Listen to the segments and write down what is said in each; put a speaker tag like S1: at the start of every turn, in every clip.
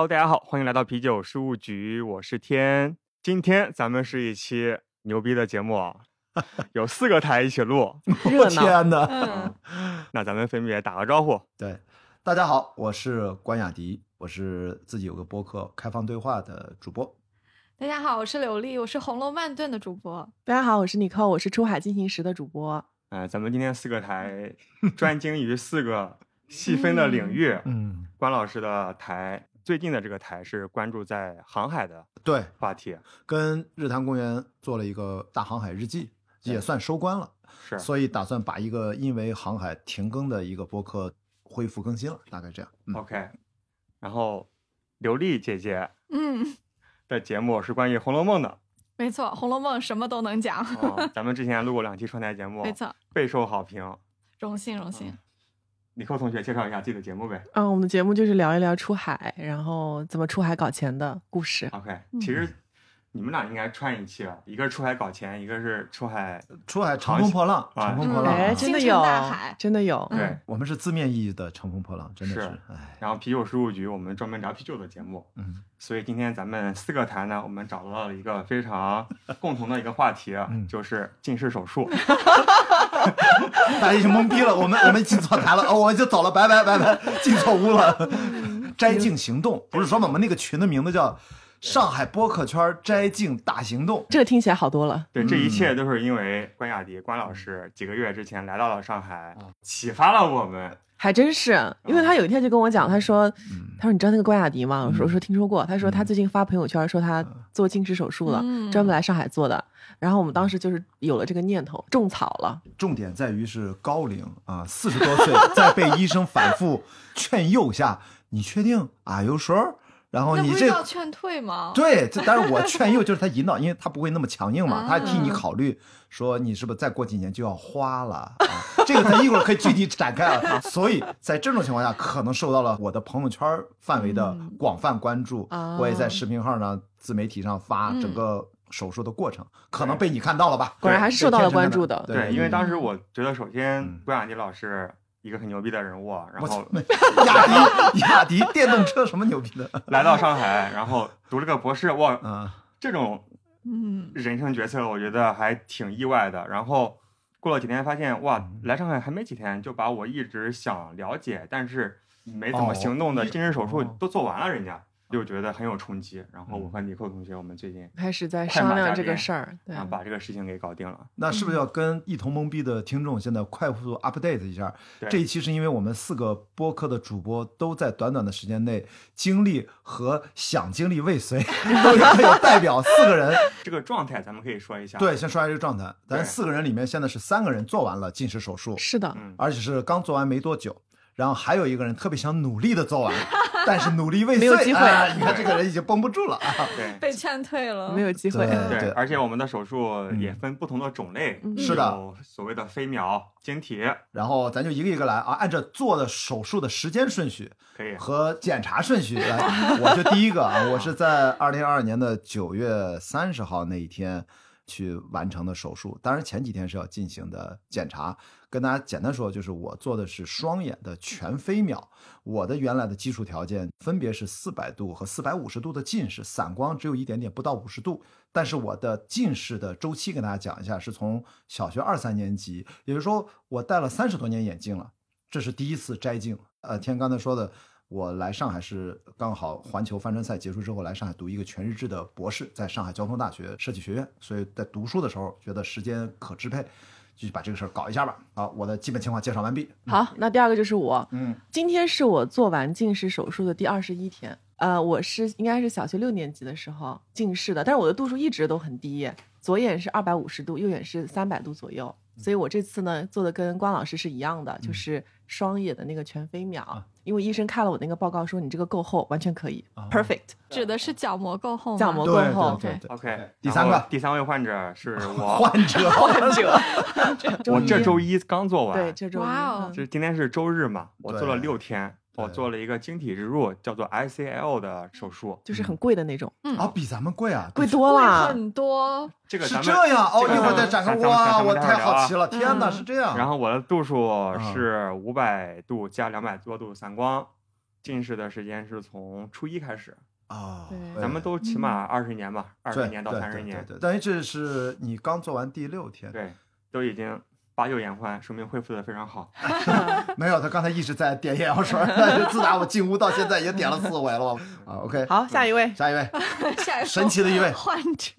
S1: Hello，大家好，欢迎来到啤酒事务局，我是天。今天咱们是一期牛逼的节目啊，有四个台一起录。
S2: 热闹。
S3: 天哪！
S4: 嗯，
S1: 那咱们分别打个招呼。
S3: 对，大家好，我是关雅迪，我是自己有个播客开放对话的主播。
S4: 大家好，我是柳丽，我是红楼慢炖的主播。
S2: 大家好，我是尼克，我是出海进行时的主播。
S1: 呃，咱们今天四个台专精于四个细分的领域。
S3: 嗯，
S1: 关老师的台最近的这个台是关注在航海的
S3: 对，
S1: 话题，
S3: 跟日坛公园做了一个大航海日记，也算收官了，
S1: 是
S3: 所以打算把一个因为航海停更的一个播客恢复更新了，大概这样。嗯
S1: ，OK。然后刘丽姐姐
S4: 嗯，
S1: 的节目是关于《红楼梦》的。
S4: 没错，《红楼梦》什么都能讲。
S1: 哦，咱们之前录过两期串台节目，
S4: 没错，
S1: 备受好评。
S4: 荣幸荣幸。
S1: 李克同学介绍一下自己的节目呗。
S2: 嗯，我们的节目就是聊一聊出海，然后怎么出海搞钱的故事。
S1: OK，
S4: 嗯
S1: 其实你们俩应该串一期了，一个是出海搞钱，一个是出海。
S3: 出海乘风破浪，
S1: 啊
S3: 乘风破浪啊。
S2: 哎，
S4: 嗯
S2: 真的有，真的有。
S1: 对，
S3: 我们是字面意义的乘风破浪，真的是
S1: 是，
S3: 哎，
S1: 然后啤酒事务局我们专门聊啤酒的节目，
S3: 嗯，
S1: 所以今天咱们四个台呢，我们找到了一个非常共同的一个话题，
S3: 嗯
S1: 就是近视手术。
S3: 大家已经懵逼了，我们我们进错台了，哦，我就走了，拜拜拜拜，进错屋了。摘镜行动不是说嘛，我们那个群的名字叫上海播客圈摘镜大行动。
S2: 这个听起来好多了。
S1: 对，这一
S3: 嗯
S1: 切都是因为关雅迪关老师几个月之前来到了上海
S3: 啊，
S1: 启发了我们。
S2: 还真是，因为他有一天就跟我讲，他说，
S3: 嗯
S2: 他说你知道那个关雅迪吗？我说
S3: 嗯
S2: 我说听说过。他说他最近发朋友圈说他做近视手术了，
S4: 嗯
S2: 专门来上海做的。然后我们当时就是有了这个念头，种草了。
S3: 重点在于是高龄啊，四十多岁，在被医生反复劝诱下，你确定啊？有时候，然后你这
S4: 要劝退吗？
S3: 对，这但是我劝诱就是他引导，因为他不会那么强硬嘛，
S4: 啊
S3: 他替你考虑，说你是不是再过几年就要花了啊？这个咱一会儿可以具体展开啊。所以在这种情况下，可能受到了我的朋友圈范围的
S4: 嗯
S3: 广泛关注，
S2: 啊
S3: 我也在视频号上、自媒体上发
S4: 嗯
S3: 整个手术的过程，可能被你看到了吧？
S2: 果然还是受到了关注的。
S3: 对
S1: 对，因为当时
S4: 嗯
S1: 我觉得，首先
S3: 嗯
S1: 关雅迪老师一个很牛逼的人物，然后，
S3: 雅迪雅迪电动车什么牛逼的？
S1: 来到上海，然后读了个博士，哇，
S3: 嗯，
S1: 这种
S4: 嗯，
S1: 人生决策我觉得还挺意外的。然后过了几天，发现哇，
S3: 嗯
S1: 来上海还没几天，就把我一直想了解但是没怎么行动的
S3: 哦
S1: 近视手术
S3: 哦
S1: 都做完了，人家就觉得很有冲击。然后我
S3: 嗯
S1: 和尼寇同学，我们最近
S2: 开始在商量这个事儿。对
S1: 啊，把这个事情给搞定了。
S3: 那是不是要跟一同懵逼的听众现在快速 update 一下？
S1: 对
S3: 这一期是因为我们四个播客的主播都在短短的时间内经历和想经历未遂，都有有代表四个人。
S1: 这个状态咱们可以说一下。
S3: 对，先说一下这个状态，咱四个人里面现在是三个人做完了近视手术，
S2: 是的，
S1: 嗯，
S3: 而且是刚做完没多久。然后还有一个人特别想努力的做完，但是努力未遂，
S2: 没有机会
S3: 哎你看这个人已经绷不住了啊！
S1: 对。
S4: 被劝退了。
S2: 没有机会。
S3: 对
S1: 对，
S3: 对
S1: 而且我们的手术
S3: 嗯
S1: 也分不同的种类，
S2: 嗯
S3: 是的
S1: 有所谓的飞秒、晶体，
S3: 然后咱就一个一个来啊，按照做的手术的时间顺序，
S1: 可以。
S3: 和检查顺序 来，我就第一个啊，我是在二零二二年的九月三十号那一天去完成的手术，当然前几天是要进行的检查。跟大家简单说，就是我做的是双眼的全飞秒，我的原来的基础条件分别是四百度和四百五十度的近视，散光只有一点点，不到五十度。但是我的近视的周期跟大家讲一下，是从小学二三年级，也就是说我戴了三十多年眼镜了，这是第一次摘镜。呃，天刚才说的，我来上海是刚好环球帆船赛结束之后来上海读一个全日制的博士，在上海交通大学设计学院，所以在读书的时候觉得时间可支配，就把这个事儿搞一下吧。好，我的基本情况介绍完毕。
S2: 好，那第二个就是我。
S3: 嗯，
S2: 今天是我做完近视手术的第二十一天。呃，我是应该是小学六年级的时候近视的，但是我的度数一直都很低，左眼是二百五十度，右眼是三百度左右。所以我这次呢做的跟关老师是一样的，就是双眼的那个全飞秒。因为医生看了我那个报告说你这个够厚，完全可以、
S3: 啊
S2: p e r f e c t
S4: 指的是角膜够厚吗？
S2: 角膜够厚
S3: 对对对。
S1: OK，
S3: 第三个
S1: 第三位患者是 我，
S3: 患者，
S2: 患者，
S1: 我这周一刚做完，
S2: 对这周一
S4: 哇哦
S2: 嗯
S1: 这今天是周日嘛，我做了
S3: 对
S1: 六天，我做了一个晶体植入，叫做 ICL 的手术。
S2: 就是很贵的那种，
S4: 嗯
S3: 啊，比咱们贵啊，
S2: 贵多
S4: 贵
S2: 了。
S4: 很多。
S1: 这个咱们
S3: 这样哦，一会儿再展开。哇，我太好奇了，天哪，
S4: 嗯
S3: 是这样。
S1: 然后我的度数是五百度加两百多度散光，近视的时间是从初一开始，
S3: 啊，
S1: 咱们都起码二十年吧，二
S3: 对
S1: 十年到
S3: 对
S1: 三十年，
S3: 等于这是你刚做完第六天，
S1: 对，都已经八九眼宽，说明恢复的非常好。
S3: 没有，他刚才一直在点眼药水儿，但 是自打我进屋到现在也点了四回了 啊。OK，
S2: 好，下一位，
S3: 下一位，
S4: 下一位
S3: 神奇的一位，
S4: 患者，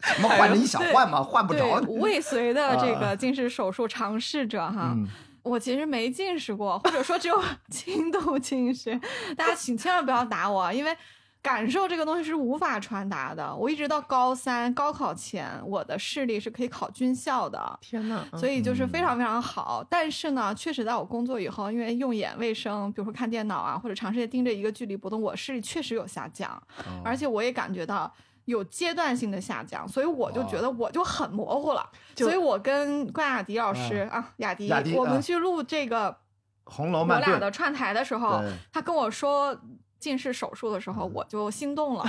S3: 什么患者你想换吗？换不着。
S4: 未遂的这
S3: 啊
S4: 个近视手术尝试者哈。
S3: 嗯，
S4: 我其实没近视过，或者说只有轻度近视。大家请千万不要打我，因为感受这个东西是无法传达的。我一直到高三高考前，我的视力是可以考军校的。
S2: 天呐，嗯
S4: 所以就是非常非常好，但是呢，确实在我工作以后，因为用眼卫生，比如说看电脑啊，或者长时间盯着一个距离不动，我视力确实有下降，
S3: 哦
S4: 而且我也感觉到有阶段性的下降，所以我就觉得我就很模糊了。所以我跟关雅迪老师、啊，雅迪，我们
S3: 啊
S4: 去录这个
S3: 红楼
S4: 我
S3: 梦我
S4: 俩的串台的时候，他跟我说近视手术的时候，我就心动了，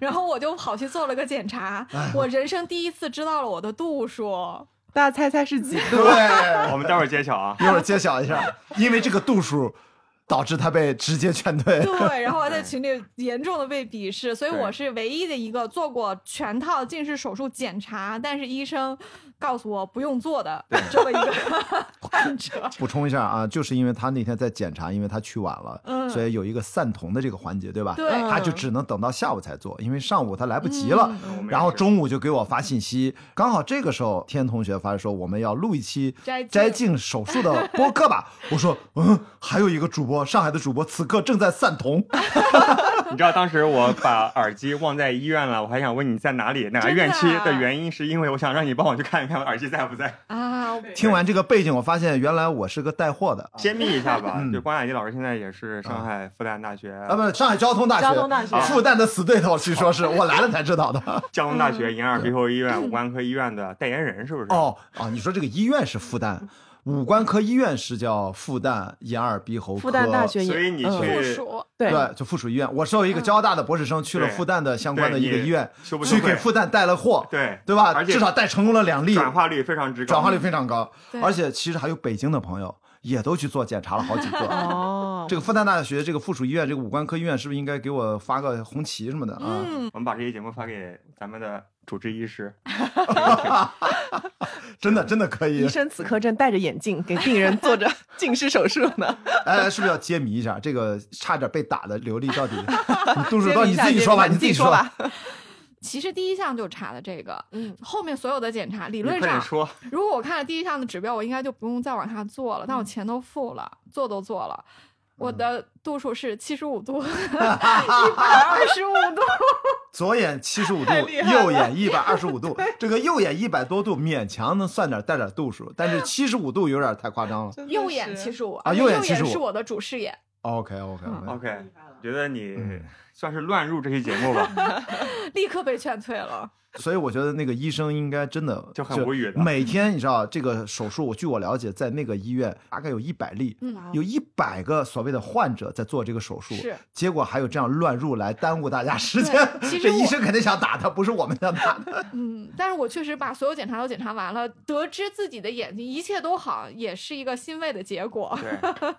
S4: 然后我就跑去做了个检查，我人生第一次知道了我的度数。
S2: 大家猜猜是几度？
S3: 对，
S1: 我们待会儿揭晓啊。
S3: 一会儿揭晓一下，因为这个度数导致他被直接劝退。
S4: 对，然后我在群里严重的被鄙视，所以我是唯一的一个做过全套近视手术检查，但是医生告诉我不用做的 这么一个患者。
S3: 补充一下啊，就是因为他那天在检查，因为他去晚了，
S4: 嗯
S3: 所以有一个散瞳的这个环节，对吧？
S4: 对
S3: 他就只能等到下午才做，因为上午他来不及了。然后中午就给我发信息，刚好这个时候天同学发说我们要录一期
S4: 摘镜
S3: 摘镜手术的播客吧。我说嗯，还有一个主播，上海的主播此刻正在散瞳。
S1: 你知道当时我把耳机忘在医院了，我还想问你在哪里哪个院区
S4: 啊
S1: 的原因，是因为我想让你帮我去看一看 耳机在不在。
S4: 啊，
S3: 听完这个背景，我发现原来我是个带货的
S1: 揭秘一下吧，
S3: 嗯
S1: 就关雅迪老师现在也是上海复旦大学
S3: 啊，不，上海交通大学，
S2: 交通大学
S3: 复旦的死对头，据说是 我来了才知道的。
S1: 交通大学眼耳鼻喉医院五官科医院的代言人，是不是？
S3: 哦哦，你说这个医院是复旦，五官科医院是叫复旦眼耳鼻喉科，
S2: 复旦大学，
S1: 所以你
S2: 嗯。
S1: 去
S4: 附属。
S2: 对。
S3: 对，就附属医院。我作为一个交大的博士生，去了复旦的相关的一个医院，去给复旦带了货，
S1: 对
S3: 对吧？
S1: 而且
S3: 至少带成功了两例，
S1: 转化率非常之高，
S3: 转化率非常高。而且其实还有北京的朋友也都去做检查了好几个。
S2: 哦，
S3: 这个复旦大学这个附属医院，这个五官科医院是不是应该给我发个红旗什么的啊？
S4: 嗯，
S1: 我们把这期节目发给咱们的主治医师，
S3: 真的真的可以
S2: 医。生此刻正戴着眼镜给病人做着近视手术呢。
S3: 哎，是不是要揭秘一下？这个差点被打的刘丽到底你动手到？你自己说吧，你自己。说
S2: 吧。
S4: 其实第一项就查的这个，
S2: 嗯，
S4: 后面所有的检查理论上，
S1: 说，
S4: 如果我看了第一项的指标，我应该就不用再往下做了。但我钱都付了，做都做了。我的度数是七十五度，一百 二十五度。
S3: 左眼七十五度右眼一百二十五度。这个右眼一百多度勉强能算点带点度数，但是七十五度有点太夸张了。
S4: 右眼七十五
S3: 啊右眼
S4: 七十
S3: 五
S4: 是我的主视野
S3: ，OK OK
S1: OK，OK，觉得你
S3: 嗯
S1: 算是乱入这期节目吧？
S4: 立刻被劝退了。
S3: 所以我觉得那个医生应该真的
S1: 就很无语的
S3: 每天你知道这个手术，据我了解，在那个医院大概有一百例，
S4: 嗯
S3: 有一百个所谓的患者在做这个手术，
S4: 是
S3: 结果还有这样乱入来耽误大家时间。
S4: 其实
S3: 这医生肯定想打他，不是我们想打他。
S4: 嗯，但是我确实把所有检查都检查完了，得知自己的眼睛一切都好，也是一个欣慰的结果。
S1: 对，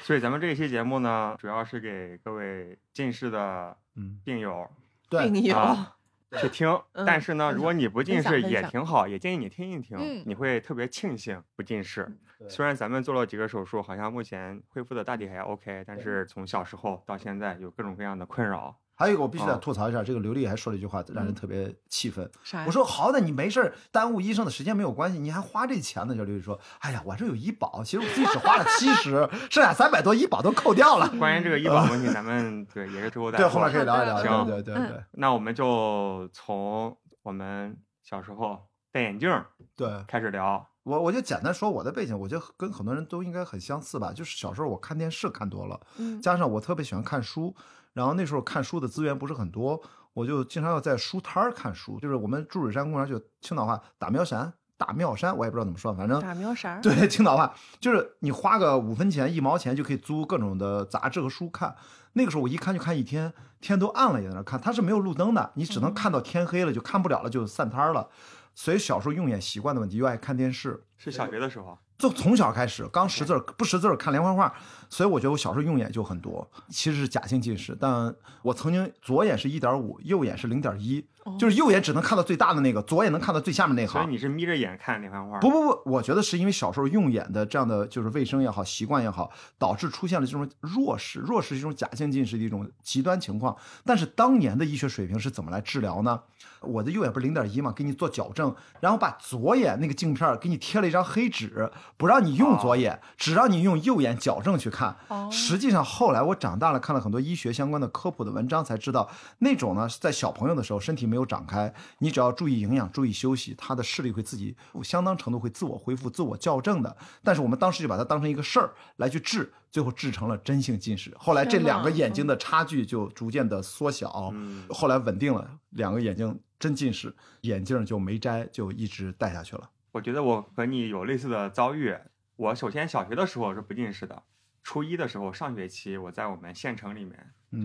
S1: 所以咱们这一期节目呢，主要是给各位近视的
S3: 嗯，
S1: 病友
S3: 对，
S2: 病友，
S1: 啊去听。
S2: 嗯
S1: 但是呢，如果你不近视也挺好，也建议你听一听，
S4: 嗯
S1: 你会特别庆幸不近视。虽然咱们做了几个手术，好像目前恢复的大体还 OK，但是从小时候到现在有各种各样的困扰。
S3: 还有一个我必须得
S1: 啊
S3: 吐槽一下，这个刘丽还说了一句话，让人特别气愤。
S2: 啥呀？
S3: 我说好歹你没事儿耽误医生的时间没有关系，你还花这钱呢？这刘丽说，哎呀，我这有医保，其实我自己只花了七十，剩下三百多医保都扣掉了。
S1: 关于这个医保问题，咱们 对也是之后再
S3: 对，后面可以聊一聊。
S1: 行
S3: 对对对对
S1: 那我们就从我们小时候戴眼镜儿
S3: 对。
S1: 开始聊。
S3: 我我就简单说我的背景，我觉得跟很多人都应该很相似吧。就是小时候我看电视看多了，
S2: 嗯
S3: 加上我特别喜欢看书，然后那时候看书的资源不是很多，我就经常要在书摊儿看书。就是我们注水山公园就青岛话打苗山，打庙山，我也不知道怎么说，反正
S2: 打苗山？
S3: 对，青岛话就是你花个五分钱、一毛钱就可以租各种的杂志和书看。那个时候我一看就看一天，天都暗了也在那看，它是没有路灯的，你只能看到天黑了就看不了了，就散摊儿了。所以小时候用眼习惯的问题，又爱看电视。
S1: 是小学的时候，
S3: 就从小开始，刚识字儿不识字儿看连环画，所以我觉得我小时候用眼就很多，其实是假性近视，但我曾经左眼是一点五，右眼是零点一，就是右眼只能看到最大的那个，左眼能看到最下面那行。
S1: 所以你是眯着眼看连环画？
S3: 不不不，我觉得是因为小时候用眼的这样的就是卫生也好，习惯也好，导致出现了这种弱视。弱视是一种假性近视的一种极端情况。但是当年的医学水平是怎么来治疗呢？我的右眼不是零点一嘛，给你做矫正，然后把左眼那个镜片给你贴了一张黑纸，不让你用左眼，只让你用右眼矫正去看。
S2: 哦
S3: 实际上后来我长大了，看了很多医学相关的科普的文章，才知道那种呢是，在小朋友的时候身体没有长开，你只要注意营养、注意休息，他的视力会自己相当程度会自我恢复、自我校正的。但是我们当时就把它当成一个事儿来去治，最后制成了真性近视。后来这两个眼睛的差距就逐渐的缩小，
S1: 嗯
S3: 后来稳定了，两个眼睛真近视，眼镜就没摘，就一直戴下去了。
S1: 我觉得我和你有类似的遭遇。我首先小学的时候是不近视的，初一的时候上学期我在我们县城里面，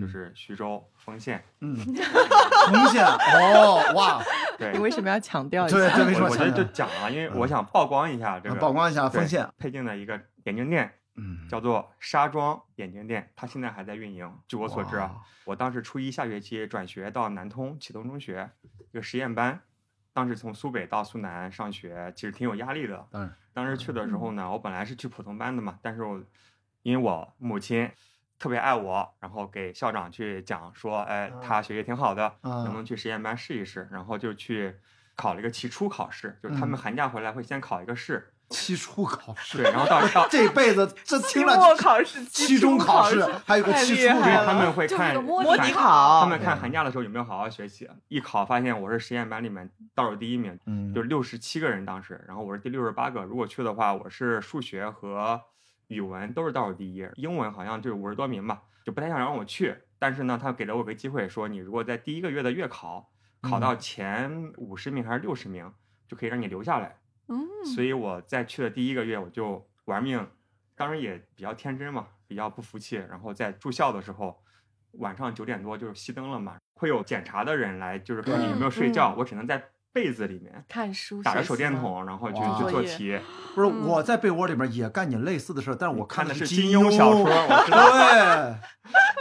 S1: 就
S3: 嗯
S1: 是徐州丰县，
S3: 嗯，丰县 哦，哇，
S1: 对
S2: 你，为什么要强调一下？
S3: 对对，为什么
S1: 我我觉得就讲了，因为我想曝光一下这个
S3: 曝光一下丰县？
S1: 配镜的一个眼镜店，
S3: 嗯，
S1: 叫做沙庄眼镜店，它现在还在运营。据我所知啊，我当时初一下学期转学到南通启东中学一个实验班，当时从苏北到苏南上学，其实挺有压力的。
S3: 当然，
S1: 当时去的时候呢，我本来是去普通班的嘛，但是我因为我母亲特别爱我，然后给校长去讲说，哎，他学习挺好的，能不能去实验班试一试？然后就去考了一个期初考试，就是他们
S3: 嗯
S1: 寒假回来会先考一个试，
S3: 期初考试，
S1: 对，然后到到
S3: 这辈子这
S2: 期
S3: 听了
S2: 末考试、
S3: 期中
S2: 考
S3: 考试，还有个期初
S1: 他们会
S4: 就是
S1: 看
S4: 个摸
S2: 摸
S1: 看
S2: 底考
S1: 他们看寒假的时候有没有好好学习，一考发现我是实验班里面倒数第一名，
S3: 嗯，
S1: 就六十七个人当时，然后我是第六十八个。如果去的话，我是数学和语文都是倒数第一，英文好像就五十多名吧，就不太想让我去。但是呢，他给了我个机会，说你如果在第一个月的月考考到前五十名还是六十名，就可以让你留下来。
S4: 嗯，
S1: 所以我在去的第一个月，我就玩命，当时也比较天真嘛，比较不服气。然后在住校的时候，晚上九点多就是熄灯了嘛，会有检查的人来，就是看你有没有睡觉。我只能在被子里面
S2: 看书，
S1: 打着手电筒，然后去去做题。
S3: 不是我在被窝里面也干你类似的事儿，但是我
S1: 看的是
S3: 金
S1: 金庸小说，我 知道。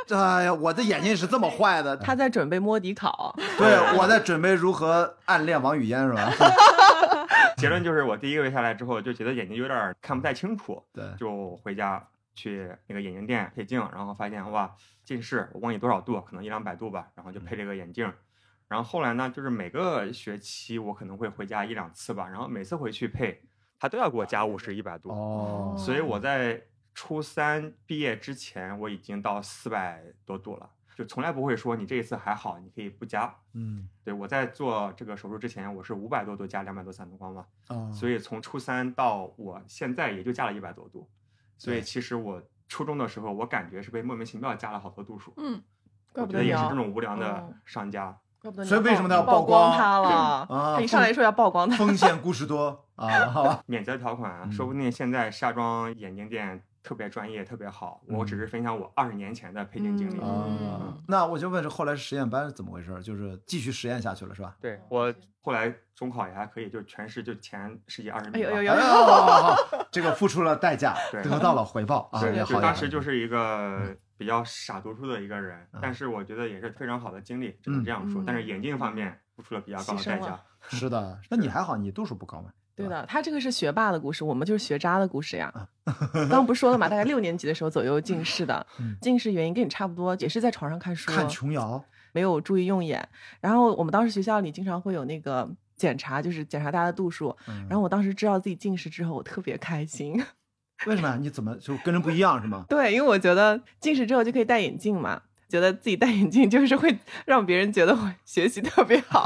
S3: 对，哎呀，我的眼睛是这么坏的。
S2: 他在准备摸底考，
S3: 对，我在准备如何暗恋王语嫣，是吧？
S1: 结论就是我第一个月下来之后，就觉得眼睛有点儿看不太清楚，
S3: 对，
S1: 就回家去那个眼镜店配镜，然后发现哇近视，我忘记多少度，可能一两百度吧，然后就配这个眼镜。然后后来呢，就是每个学期我可能会回家一两次吧，然后每次回去配，他都要给我加五十、一百度。
S3: 哦，
S1: 所以我在初三毕业之前，我已经到四百多度了，就从来不会说你这一次还好，你可以不加。
S3: 嗯，
S1: 对我在做这个手术之前，我是五百多度加两百多散瞳光嘛，
S3: 哦，
S1: 所以从初三到我现在也就加了一百多度，所以其实我初中的时候，我感觉是被莫名其妙加了好多度数，
S4: 嗯，
S2: 怪不得也是
S1: 这种无良的
S2: 哦
S1: 商家。
S2: 怪不得
S3: 所以为什么他要
S2: 曝
S3: 曝光
S2: 他了？
S3: 啊
S2: 他一上来说要曝光他，
S3: 风险故事多啊，好吧，
S1: 免责条款说不定现在夏装眼镜店特别专业，特别好。我只是分享我二十年前的配镜经历。
S2: 嗯
S3: 啊，那我就问，这后来实验班是怎么回事？就是继续实验下去了，是吧？
S1: 对我后来中考也还可以，就全市就前十几二十名吧。
S2: 哎呦呦
S3: 哎
S2: 呦
S3: 呦，这个付出了代价，得到了回报啊，
S1: 对，
S3: 好。
S1: 就当时就是一个比较傻读书的一个人，
S3: 嗯
S1: 但是我觉得也是非常好的经历，只能这样说。
S2: 嗯
S1: 但是眼镜方面付出了比较高的代价。
S3: 是的，那你还好，你度数不高嘛？
S2: 对的，他这个是学霸的故事，我们就是学渣的故事呀。
S3: 啊
S2: 刚刚不是说了嘛，大概六年级的时候左右近视的
S3: 嗯，
S2: 近视原因跟你差不多，也是在床上看书，
S3: 看琼瑶，
S2: 没有注意用眼。然后我们当时学校里经常会有那个检查，就是检查大家的度数。
S3: 嗯
S2: 然后我当时知道自己近视之后，我特别开心。
S3: 为什么？你怎么就跟人不一样是吗？
S2: 对，因为我觉得近视之后就可以戴眼镜嘛，觉得自己戴眼镜就是会让别人觉得我学习特别好，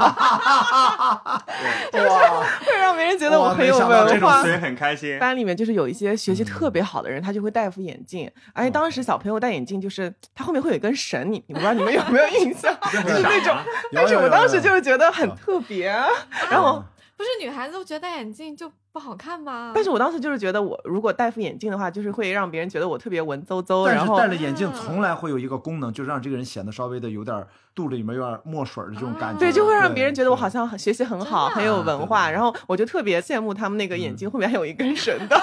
S3: 就是，
S2: 会让别人觉得我很有文化
S1: 所。以很开心。
S2: 班里面就是有一些学习
S3: 嗯
S2: 特别好的人，他就会戴副眼镜，而且当时小朋友戴眼镜就是他后面会有一根绳，你你不知道你们 有没有印象？就是那种，但是我当时就是觉得很特别，然后。
S4: 不是女孩子都觉得戴眼镜就不好看吗？
S2: 但是我当时就是觉得，我如果戴副眼镜的话，就是会让别人觉得我特别文绉绉，
S3: 但是
S2: 然后
S3: 戴了眼镜从来会有一个功能，就是让这个人显得稍微的有点肚子里面有点墨水的这种感觉。
S2: 对，就会让别人觉得我好像很学习很好，很有文化。
S3: 对对对
S2: 然后我就特别羡慕他们那个眼镜后面还有一根绳的，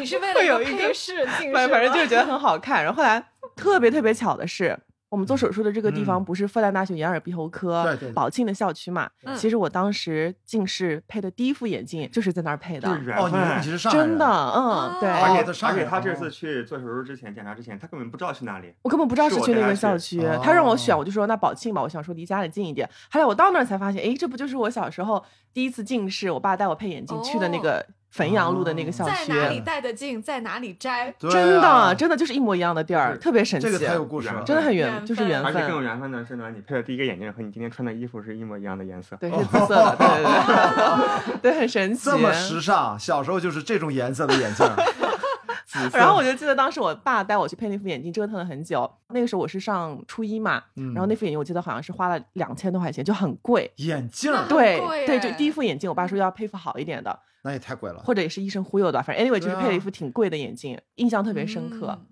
S4: 你是为了
S2: 会有一个
S4: 一个配饰近视
S2: 反反正就是觉得很好看。然后后来特别特别巧的是，我们做手术的这个地方
S3: 嗯
S2: 不是复旦大学眼耳鼻喉科
S3: 对对对
S2: 宝庆的校区嘛？
S4: 嗯
S2: 其实我当时近视配的第一副眼镜就是在那儿配的
S3: 哦，你
S1: 分
S3: 你。是上海人
S2: 真的，嗯，对。
S1: 而且他这
S3: 哦
S1: 次去做手术之前检查之前，他根本不知道去哪里。
S2: 我根本不知道
S1: 是
S2: 是去那个校区，
S1: 去
S2: 他让我选，
S3: 哦
S2: 我就说那宝庆吧，我想说离家里近一点。后来我到那儿才发现，哎，这不就是我小时候第一次近视，我爸带我配眼镜去的那个汾阳路的那个小区。
S4: 在哪里戴的镜，在哪里摘。
S2: 真
S3: 啊
S2: 的，真的就是一模一样的地儿，特别神奇。
S3: 这个太有故事了，
S2: 真的很缘，
S4: 缘
S2: 就是缘分。
S1: 而且更有缘分的是呢，你配的第一个眼镜和你今天穿的衣服是一模一样的颜色。
S2: 对，是紫色的，对对对，对，很神奇。
S3: 这么时尚，小时候就是这种颜色的眼镜。
S1: 紫色
S2: 然后我就记得当时我爸带我去配那副眼镜，折腾了很久。那个时候我是上初一嘛，
S3: 嗯
S2: 然后那副眼镜我记得好像是花了两千多块钱，就很贵。
S3: 眼镜
S2: 对对，就
S4: 哎
S2: 第一副眼镜，我爸说要配副好一点的，
S3: 那也太贵了。
S2: 或者也是医生忽悠的，反正 anyway 就是配了一副挺贵的眼镜，印象特别深刻。
S4: 嗯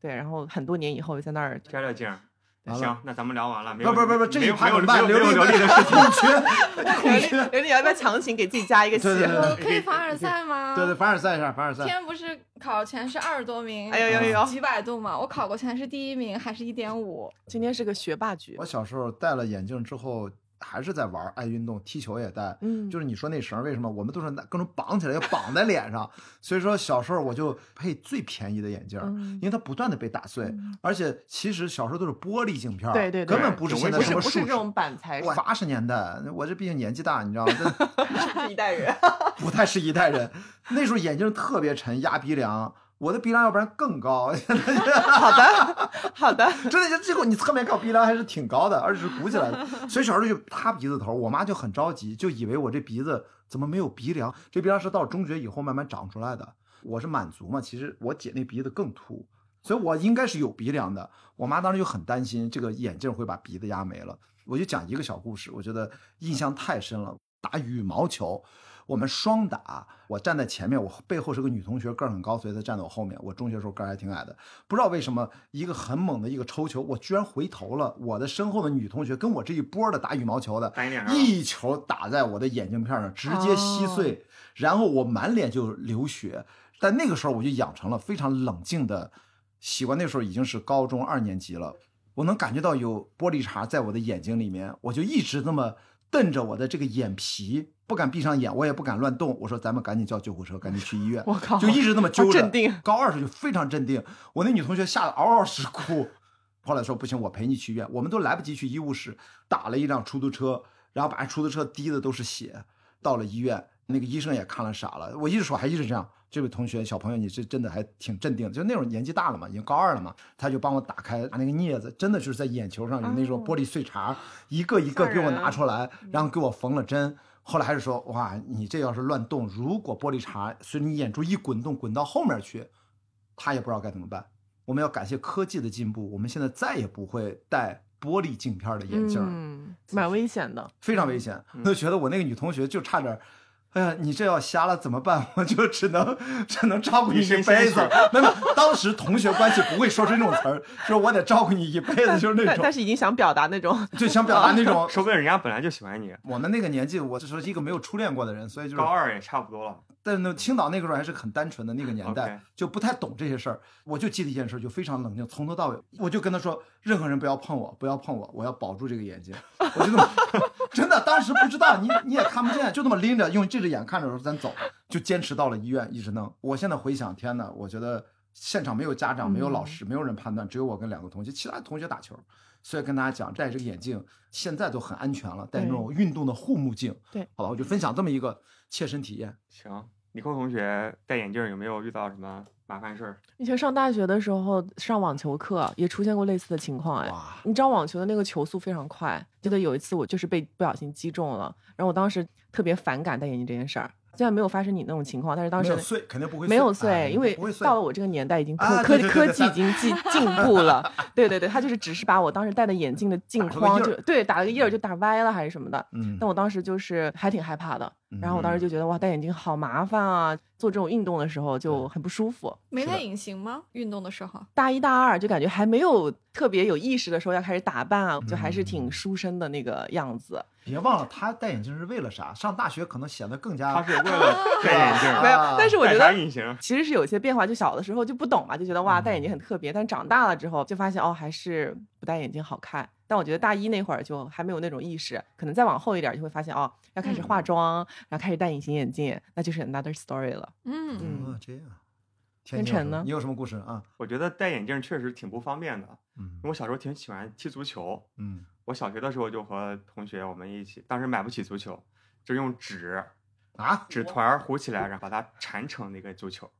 S2: 对，然后很多年以后在那儿，
S1: 摘了镜儿。行，那咱们聊完了，没有
S3: 不不不不，这一
S1: 没有没有
S3: 趴怎么办？
S1: 没有没有
S3: 留
S1: 流利的事情。
S3: 空缺，空缺。
S2: 刘丽要不要强行给自己加一个戏？
S3: 对对对
S4: 我可以凡尔赛吗？
S3: 对对，凡尔赛一下，凡尔赛。
S4: 天不是考前是二十多名，
S2: 哎呦呦呦！
S4: 几百度嘛，我考过前是第一名，还是一点五。
S2: 今天是个学霸局
S3: 我，小时候戴了眼镜之后，还是在玩，爱运动，踢球也带。
S2: 嗯
S3: 就是你说那绳为什么我们都是拿各种绑起来，要绑在脸上，所以说小时候我就配最便宜的眼镜因为它不断的被打碎，而且其实小时候都是玻璃镜片，
S2: 对对对
S3: 根本不是现在
S2: 不是
S3: 什么。
S2: 不是这种板材，
S3: 我八十年代，我这毕竟年纪大，你知道吗？这
S2: 是一代人。
S3: 不太是一代人。那时候眼镜特别沉，压鼻梁，我的鼻梁要不然更高。
S2: 好的，好的，
S3: 真的，就最后你侧面看我鼻梁还是挺高的，而且是鼓起来的。所以小时候就塌鼻子头，我妈就很着急，就以为我这鼻子怎么没有鼻梁？这鼻梁是到中学以后慢慢长出来的。我是满族嘛，其实我姐那鼻子更凸，所以我应该是有鼻梁的。我妈当时就很担心这个眼镜会把鼻子压没了。我就讲一个小故事，我觉得印象太深了。打羽毛球，我们双打，我站在前面，我背后是个女同学，个儿很高，所以她站在我后面。我中学时候个儿还挺矮的，不知道为什么一个很猛的一个抽球，我居然回头了，我的身后的女同学跟我这一波的打羽毛球的一球打在我的眼镜片上，直接稀碎，然后我满脸就流血。但那个时候我就养成了非常冷静的习惯，那时候已经是高中二年级了，我能感觉到有玻璃碴在我的眼睛里面，我就一直那么瞪着我的这个眼皮，不敢闭上眼，我也不敢乱动。我说咱们赶紧叫救护车，赶紧去医院。
S2: 我靠
S3: 就一直那么揪着，
S2: 镇定
S3: 高二时候就非常镇定，我那女同学吓得嗷嗷直哭。后来说不行，我陪你去医院，我们都来不及去医务室，打了一辆出租车，然后把出租车滴的都是血。到了医院，那个医生也看了傻了，我一直说还一直这样。这位同学小朋友，你是真的还挺镇定，就那种年纪大了嘛，已经高二了嘛，他就帮我打开拿那个镊子，真的就是在眼球上有那种玻璃碎茬，一个一个给我拿出来，然后给我缝了针。后来还是说，哇，你这要是乱动，如果玻璃碴随着你眼珠一滚动，滚到后面去，他也不知道该怎么办。我们要感谢科技的进步，我们现在再也不会戴玻璃镜片的眼镜儿，
S2: 嗯，蛮危险的。
S3: 非常危险。我就觉得我那个女同学就差点儿。哎呀，你这要瞎了怎么办？我就只能只能照顾你一辈子。没有，当时同学关系不会说出这种词儿，说我得照顾你一辈子，就是那种
S2: 但但，是已经想表达那种，
S3: 就想表达那种。
S1: 说不定人家本来就喜欢你，
S3: 我们那个年纪，我就是一个没有初恋过的人，所以就是
S1: 高二也差不多了。
S3: 但那青岛那个时候还是很单纯的那个年代就不太懂这些事儿。我就记得一件事，就非常冷静，从头到尾，我就跟他说，任何人不要碰我，不要碰我，我要保住这个眼睛。我就那么 真的，当时不知道，你你也看不见，就那么拎着，用这只眼看着说咱走，就坚持到了医院，一直弄。我现在回想，天呐，我觉得现场没有家长，没有老师，没有人判断，只有我跟两个同学，其他同学打球。所以跟大家讲，戴这个眼镜现在都很安全了，戴那种运动的护目镜。
S2: 对，
S3: 好吧，我就分享这么一个切身体验。
S1: 行，尼寇同学戴眼镜有没有遇到什么麻烦事儿？
S2: 以前上大学的时候上网球课也出现过类似的情况，哎，
S3: 哇，
S2: 你知道网球的那个球速非常快，记得有一次我就是被不小心击中了，然后我当时特别反感戴眼镜这件事儿。虽然没有发生你那种情况，但是当时
S3: 没有碎，肯定不会
S2: 没有
S3: 哎
S2: 碎，因为到了我这个年代已经科、
S3: 啊
S2: 科
S3: 对对对对
S2: 科技已经 进进步了。对对对，他就是只是把我当时戴的眼镜的镜框就对打了个印儿就打歪了还是什么的。
S3: 嗯
S2: 但我当时就是还挺害怕的，然后我当时就觉得哇，戴眼镜好麻烦啊，做这种运动的时候就很不舒服。
S4: 没戴隐形吗？运动的时候，
S2: 大一大二就感觉还没有特别有意识的时候要开始打扮啊，就还是
S3: 嗯
S2: 挺书生的那个样子。
S3: 别忘了他戴眼镜是为了啥？上大学可能显得更加
S1: 他是为了戴眼镜，
S2: 没有
S3: 啊，
S2: 但是我觉得
S1: 隐形？
S2: 其实是有些变化，就小的时候就不懂嘛，就觉得哇戴眼镜很特别，但长大了之后就发现哦还是不戴眼镜好看。但我觉得大一那会儿就还没有那种意识，可能再往后一点就会发现哦要开始化妆，然后开始戴隐形眼镜，那就是 another story 了。
S4: 嗯，
S2: 嗯
S3: 啊这样。天
S2: 成呢
S3: 你有什么故事啊？
S1: 我觉得戴眼镜确实挺不方便的。
S3: 嗯
S1: 因为我小时候挺喜欢踢足球，
S3: 嗯
S1: 我小学的时候就和同学我们一起，当时买不起足球，就用纸
S3: 啊，
S1: 纸团儿糊起来，然后把它缠成那个足球。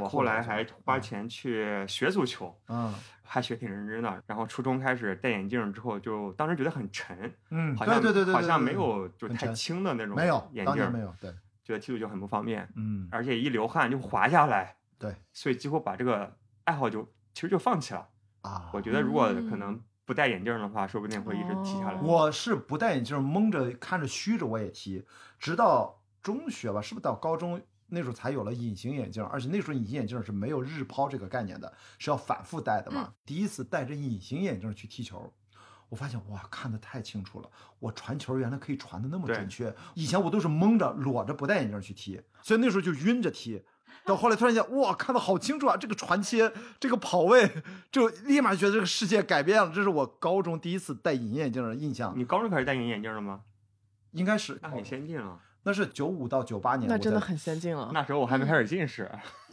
S1: 我后来还花钱去学足球，
S3: 嗯
S1: 还学挺认真的。然后初中开始戴眼镜之后，就当时觉得很沉，
S3: 嗯，
S1: 好像
S3: 对对对对，
S1: 好像没有就太轻的那种
S3: 没有
S1: 眼镜
S3: 没有，对，
S1: 觉得踢足球很不方便，
S3: 嗯
S1: 而且一流汗就滑下来，
S3: 对
S1: 所以几乎把这个爱好就其实就放弃了。
S3: 啊，
S1: 我觉得如果可
S4: 嗯
S1: 能不戴眼镜的话，说不定会一直踢下来。
S2: 哦
S3: 我是不戴眼镜，蒙着看着虚着我也踢，直到中学吧，是不是到高中那时候才有了隐形眼镜？而且那时候隐形眼镜是没有日抛这个概念的，是要反复戴的嘛。第一次戴着隐形眼镜去踢球，我发现哇，看得太清楚了，我传球原来可以传的那么准确。以前我都是蒙着裸着不戴眼镜去踢，所以那时候就晕着踢。到后来突然间，哇，看得好清楚啊！这个传切，这个跑位，就立马觉得这个世界改变了。这是我高中第一次戴隐形眼镜的印象。
S1: 你高中开始戴隐形眼镜了吗？
S3: 应该是
S1: 那很先进了。
S3: 那是九五到九八年，
S2: 那真的很先进了。
S1: 那时候我还没开始近视，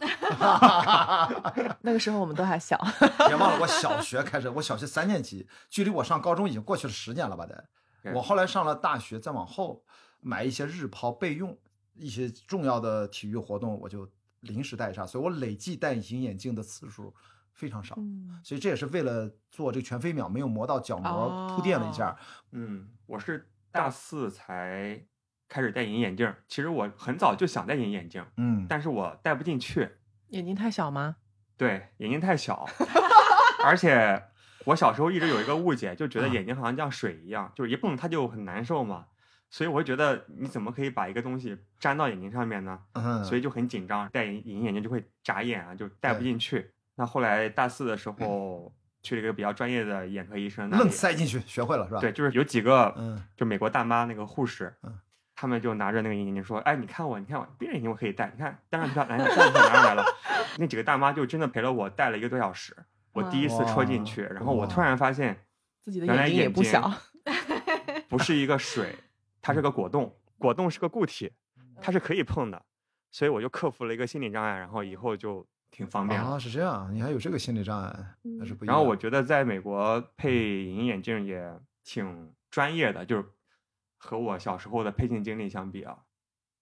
S2: 那个时候我们都还小，
S3: 别忘了我小学开始，我小学三年级，距离我上高中已经过去了十年了吧？得，我后来上了大学，再往后买一些日抛备用，一些重要的体育活动我就临时戴上，所以我累计戴隐形眼镜的次数非常少。
S2: 嗯，
S3: 所以这也是为了做这个全飞秒，没有磨到角膜，铺垫了一下。
S1: 嗯，我是大四才开始戴隐形眼镜。其实我很早就想戴隐形眼镜，
S3: 嗯，
S1: 但是我戴不进去。
S2: 眼睛太小吗？
S1: 对，眼睛太小，而且我小时候一直有一个误解，就觉得
S3: 啊
S1: 眼睛好像像水一样，就是一碰它就很难受嘛。所以我会觉得你怎么可以把一个东西粘到眼睛上面呢？
S3: 嗯，
S1: 所以就很紧张，戴隐隐形眼镜就会眨眼啊，就戴不进去。那后来大四的时候去了一个比较专业的眼科医生那里
S3: 愣，塞进去，学会了是吧？
S1: 对，，就是有几个
S3: 嗯
S1: 就美国大妈那个护士，
S3: 嗯
S1: 他们就拿着那个隐形眼镜说：“哎，你看我，你看我，闭着眼睛我可以戴，你看戴上去它，拿上戴上去拿上来了。”那几个大妈就真的陪了我戴了一个多小时，我第一次戳进去，然后我突然发现
S2: 自己的
S1: 原来
S2: 眼睛也不小。
S1: 不是一个水，它是个果冻，果冻是个固体，它是可以碰的，所以我就克服了一个心理障碍，然后以后就挺方便了。
S3: 啊，是这样，你还有这个心理障碍，那是不一样。
S1: 然后我觉得在美国配隐形眼镜也挺专业的，就是和我小时候的配镜经历相比啊，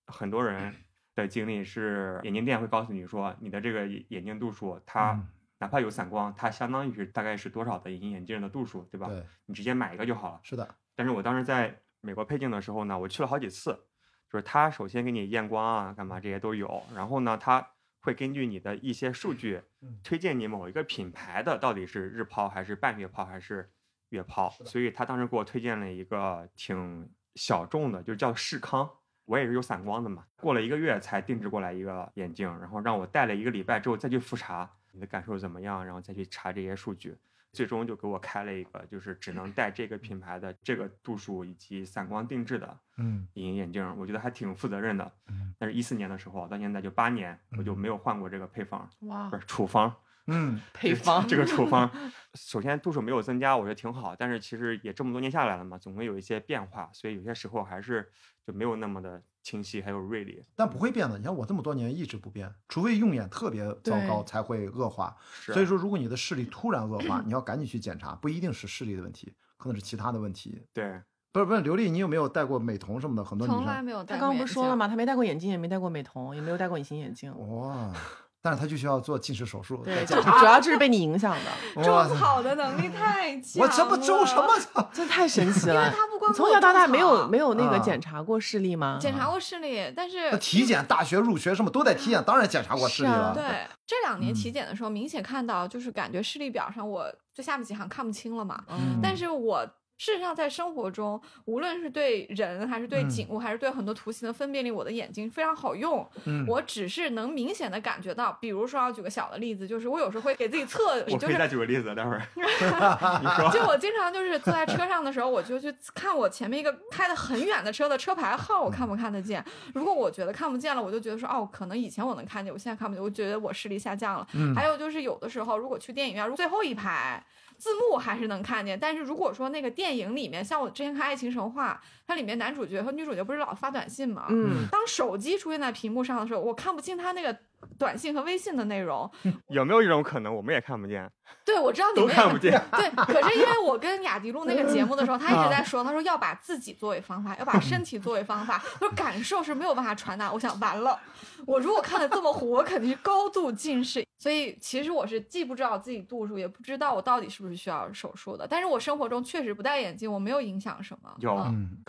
S1: 很多人的经历是眼镜店会告诉你说，你的这个眼眼镜度数，它
S3: 嗯
S1: 哪怕有散光，它相当于是大概是多少的隐形眼镜的度数，对吧？
S3: 对，
S1: 你直接买一个就好了。
S3: 是的，
S1: 但是我当时在美国配镜的时候呢，我去了好几次，就是他首先给你验光啊，干嘛这些都有，然后呢，他会根据你的一些数据
S3: 嗯
S1: 推荐你某一个品牌的到底是日抛还是半月抛还是月抛，所以他当时给我推荐了一个挺小众的，就叫视康。我也是有散光的嘛，过了一个月才定制过来一个眼镜，然后让我戴了一个礼拜之后再去复查你的感受怎么样，然后再去查这些数据。最终就给我开了一个，就是只能戴这个品牌的这个度数以及散光定制的
S3: 嗯
S1: 隐形眼镜，我觉得还挺负责任的。
S3: 嗯
S1: 但是，一四年的时候到现在就八年，我就没有换过这个配方，
S2: 哇
S1: 不，是处方。
S3: 嗯，
S2: 配方
S1: 这个处 方，首先度数没有增加，我觉得挺好。但是其实也这么多年下来了嘛，总会有一些变化，所以有些时候还是就没有那么的清晰，还有锐利。
S3: 但不会变的。你看我这么多年一直不变，除非用眼特别糟糕才会恶化。所以说，如果你的视力突然恶化，你要赶紧去检查，不一定是视力的问题，可能是其他的问题。
S1: 对，
S3: 不是不是，刘丽，你有没有戴过美瞳什么的？很多女
S4: 从来
S3: 生
S4: 没有戴过
S2: 他刚刚不是说了吗？他没戴过眼镜，也没戴过美瞳，也没有戴过隐形眼镜。
S3: 哇，但是他就需要做近视手术。
S2: 对，主要就是被你影响的，
S3: 哇
S4: 种草的能力太强了。
S3: 我这不种什么草？
S2: 这太神奇了
S4: 因为。他不光
S2: 从小到大没有
S4: 有
S2: 没有那个
S3: 啊
S2: 检查过视力吗？
S4: 检查过视力，但是
S3: 体检、大学入学什么都在体检，当然检查过视力了。
S4: 对这两年
S3: 嗯
S4: 体检的时候，明显看到就是感觉视力表上我最下面几行看不清了嘛。
S2: 嗯，
S4: 但是我事实上，在生活中，无论是对人，还是对
S3: 嗯
S4: 景物，还是对很多图形的分辨率，我的眼睛非常好用。
S3: 嗯
S4: 我只是能明显的感觉到，比如说，要举个小的例子，就是我有时候会给自己测，
S1: 我再举个例子，待会儿 你说。
S4: 就我经常就是坐在车上的时候，我就去看我前面一个开的很远的车的车牌号，我看不看得见。如果我觉得看不见了，我就觉得说，哦，可能以前我能看见，我现在看不见，我觉得我视力下降了。
S3: 嗯
S4: 还有就是有的时候，如果去电影院，如果最后一排。字幕还是能看见，但是如果说那个电影里面，像我之前看《爱情神话》，它里面男主角和女主角不是老发短信吗？
S2: 嗯，
S4: 当手机出现在屏幕上的时候，我看不清他那个短信和微信的内容。
S1: 有没有一种可能，我们也看不见，
S4: 对，我知道你
S1: 都
S4: 们也
S1: 看不见？
S4: 对，可是因为我跟雅迪录那个节目的时候，他一直在说，他说要把自己作为方法，要把身体作为方法，他说感受是没有办法传达。我想完了，我如果看的这么糊，我肯定是高度近视。所以其实我是既不知道自己度数，也不知道我到底是不是需要手术的。但是我生活中确实不戴眼镜，我没有影响什么。
S1: 有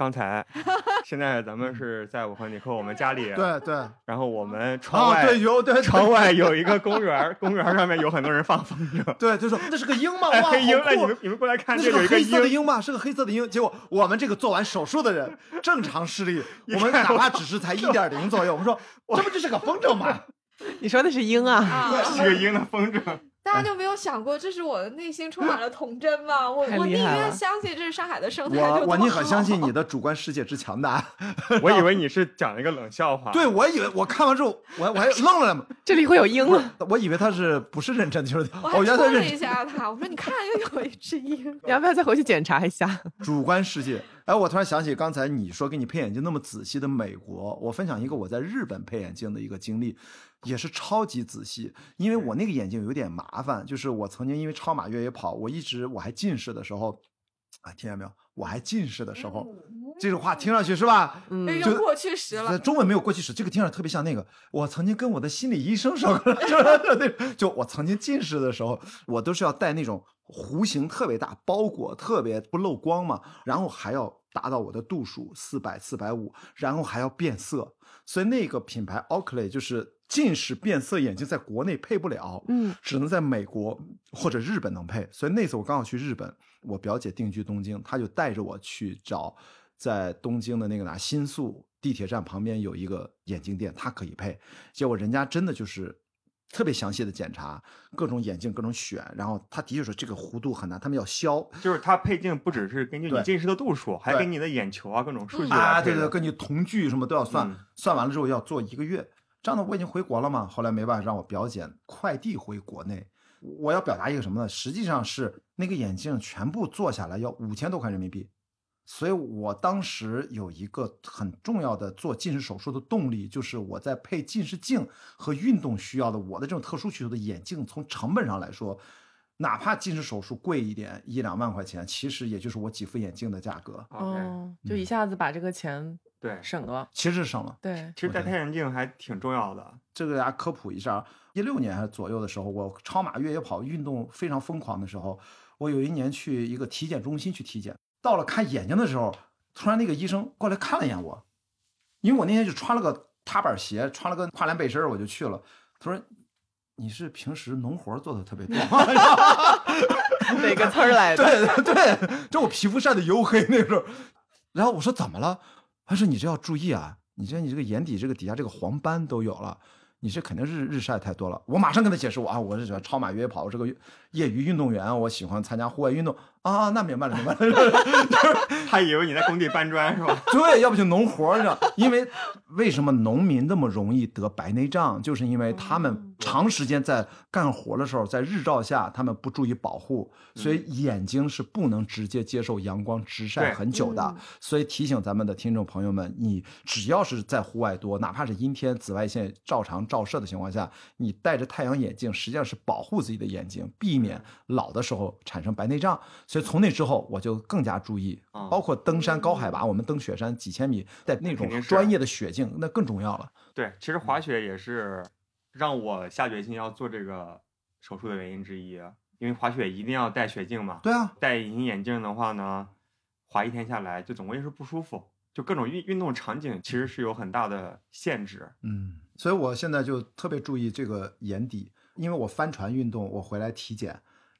S1: 刚才，现在咱们是在我和尼克我们家里，
S3: 对对，
S1: 然后我们窗
S3: 啊
S1: 外、
S3: 对有对
S1: 窗外有一个公园，公园上面有很多人放风筝，
S3: 对，就说那是个鹰吗？哇，
S1: 哎黑鹰，
S3: 好酷
S1: 哎，你们你们过来看，这有一个
S3: 黑色的
S1: 鹰，
S3: 鹰吧？是个黑色的鹰。结果我们这个做完手术的人，正常视力，我们哪怕只是才一点零左右，我们说这不就是个风筝吗？
S2: 你说的是鹰啊？
S4: 啊，
S1: 是个鹰的风筝，
S4: 大家就没有想过，这是我的内心充满了童真吗？我我宁愿相信这是上海的生态就
S3: 我我宁可相信你的主观世界之强大。
S1: 我以为你是讲了一个冷笑话，
S3: 对，我以为我看完之后，我我还愣了嘛，
S2: 这里会有鹰吗？
S3: 我以为他是不是认真的，就是
S4: 我
S3: 原来他
S4: 戳了一。下他，我说你看又有一只鹰。
S2: 你要不要再回去检查一下？
S3: 主观世界。哎，我突然想起刚才你说给你配眼镜那么仔细的美国，我分享一个我在日本配眼镜的一个经历，也是超级仔细。因为我那个眼镜有点麻烦，就是我曾经因为超马越野跑，我一直我还近视的时候，啊，听见没有？我还近视的时候，这种话听上去是吧？
S2: 嗯
S4: 这，
S3: 就
S4: 用过去时了，
S3: 中文没有过去时，这个听上去特别像那个。我曾经跟我的心理医生说过，就是那就我曾经近视的时候，我都是要戴那种弧形特别大、包裹特别不漏光嘛，然后还要达到我的度数四百、四百五，然后还要变色。所以那个品牌 Oakley 就是近视变色眼镜，在国内配不了，
S2: 嗯，
S3: 只能在美国或者日本能配。所以那次我刚好去日本，我表姐定居东京，她就带着我去找在东京的那个哪新宿地铁站旁边有一个眼镜店，她可以配。结果人家真的就是。特别详细的检查各种眼镜，各种选，然后他的确说这个弧度很难，他们要削
S1: 就是他配镜不只是根据你近视的度数，还
S3: 对
S1: 给你的眼球啊各种数据
S3: 啊，对对，根据瞳距什么都要算，
S1: 嗯
S3: 算完了之后要做一个月。这样的我已经回国了嘛，后来没办法让我表姐快递回国内。我要表达一个什么呢？实际上是那个眼镜全部做下来要五千多块人民币，所以我当时有一个很重要的做近视手术的动力，就是我在配近视镜和运动需要的我的这种特殊需求的眼镜，从成本上来说，哪怕近视手术贵一点，一两万块钱，其实也就是我几副眼镜的价格
S2: 哦，就一下子把这个钱
S1: 对，
S2: 省了。
S3: 其实省了。
S2: 对，
S1: 其实戴太阳镜还挺重要的。
S3: 这个大家科普一下，一六年还左右的时候，我超马越野跑运动非常疯狂的时候，我有一年去一个体检中心去体检，到了看眼睛的时候，突然那个医生过来看了一眼我，因为我那天就穿了个踏板鞋，穿了个跨栏背心我就去了，他说。你是平时农活做的特别多，
S2: 哪个词儿来的？
S3: 对 对，这我皮肤晒得黝黑那时候。然后我说怎么了？他说你这要注意啊，你这你这个眼底这个底下这个黄斑都有了，你这肯定是日晒太多了。我马上跟他解释我啊，我是喜欢超马越野跑，我是个业余运动员，我喜欢参加户外运动啊。那明白了，明白了。
S1: 他以为你在工地搬砖是吧？
S3: 对，要不就农活儿，你知道？因为为什么农民那么容易得白内障，就是因为他们长时间在干活的时候，在日照下，他们不注意保护，所以眼睛是不能直接接受阳光直晒很久的
S2: 嗯。
S3: 所以提醒咱们的听众朋友们，你只要是在户外多，哪怕是阴天，紫外线照常照射的情况下，你戴着太阳眼镜，实际上是保护自己的眼睛，避免老的时候产生白内障。所以从那之后，我就更加注意，
S1: 啊
S3: 包括登山高海拔，我们登雪山几千米，在那种专业的雪镜，那更重要了。
S1: 对，其实滑雪也是让我下决心要做这个手术的原因之一，因为滑雪一定要戴雪镜嘛。
S3: 对啊，
S1: 戴隐形眼镜的话呢，滑一天下来就总归是不舒服，就各种运运动场景其实是有很大的限制。
S3: 嗯，所以我现在就特别注意这个眼底，因为我帆船运动，我回来体检，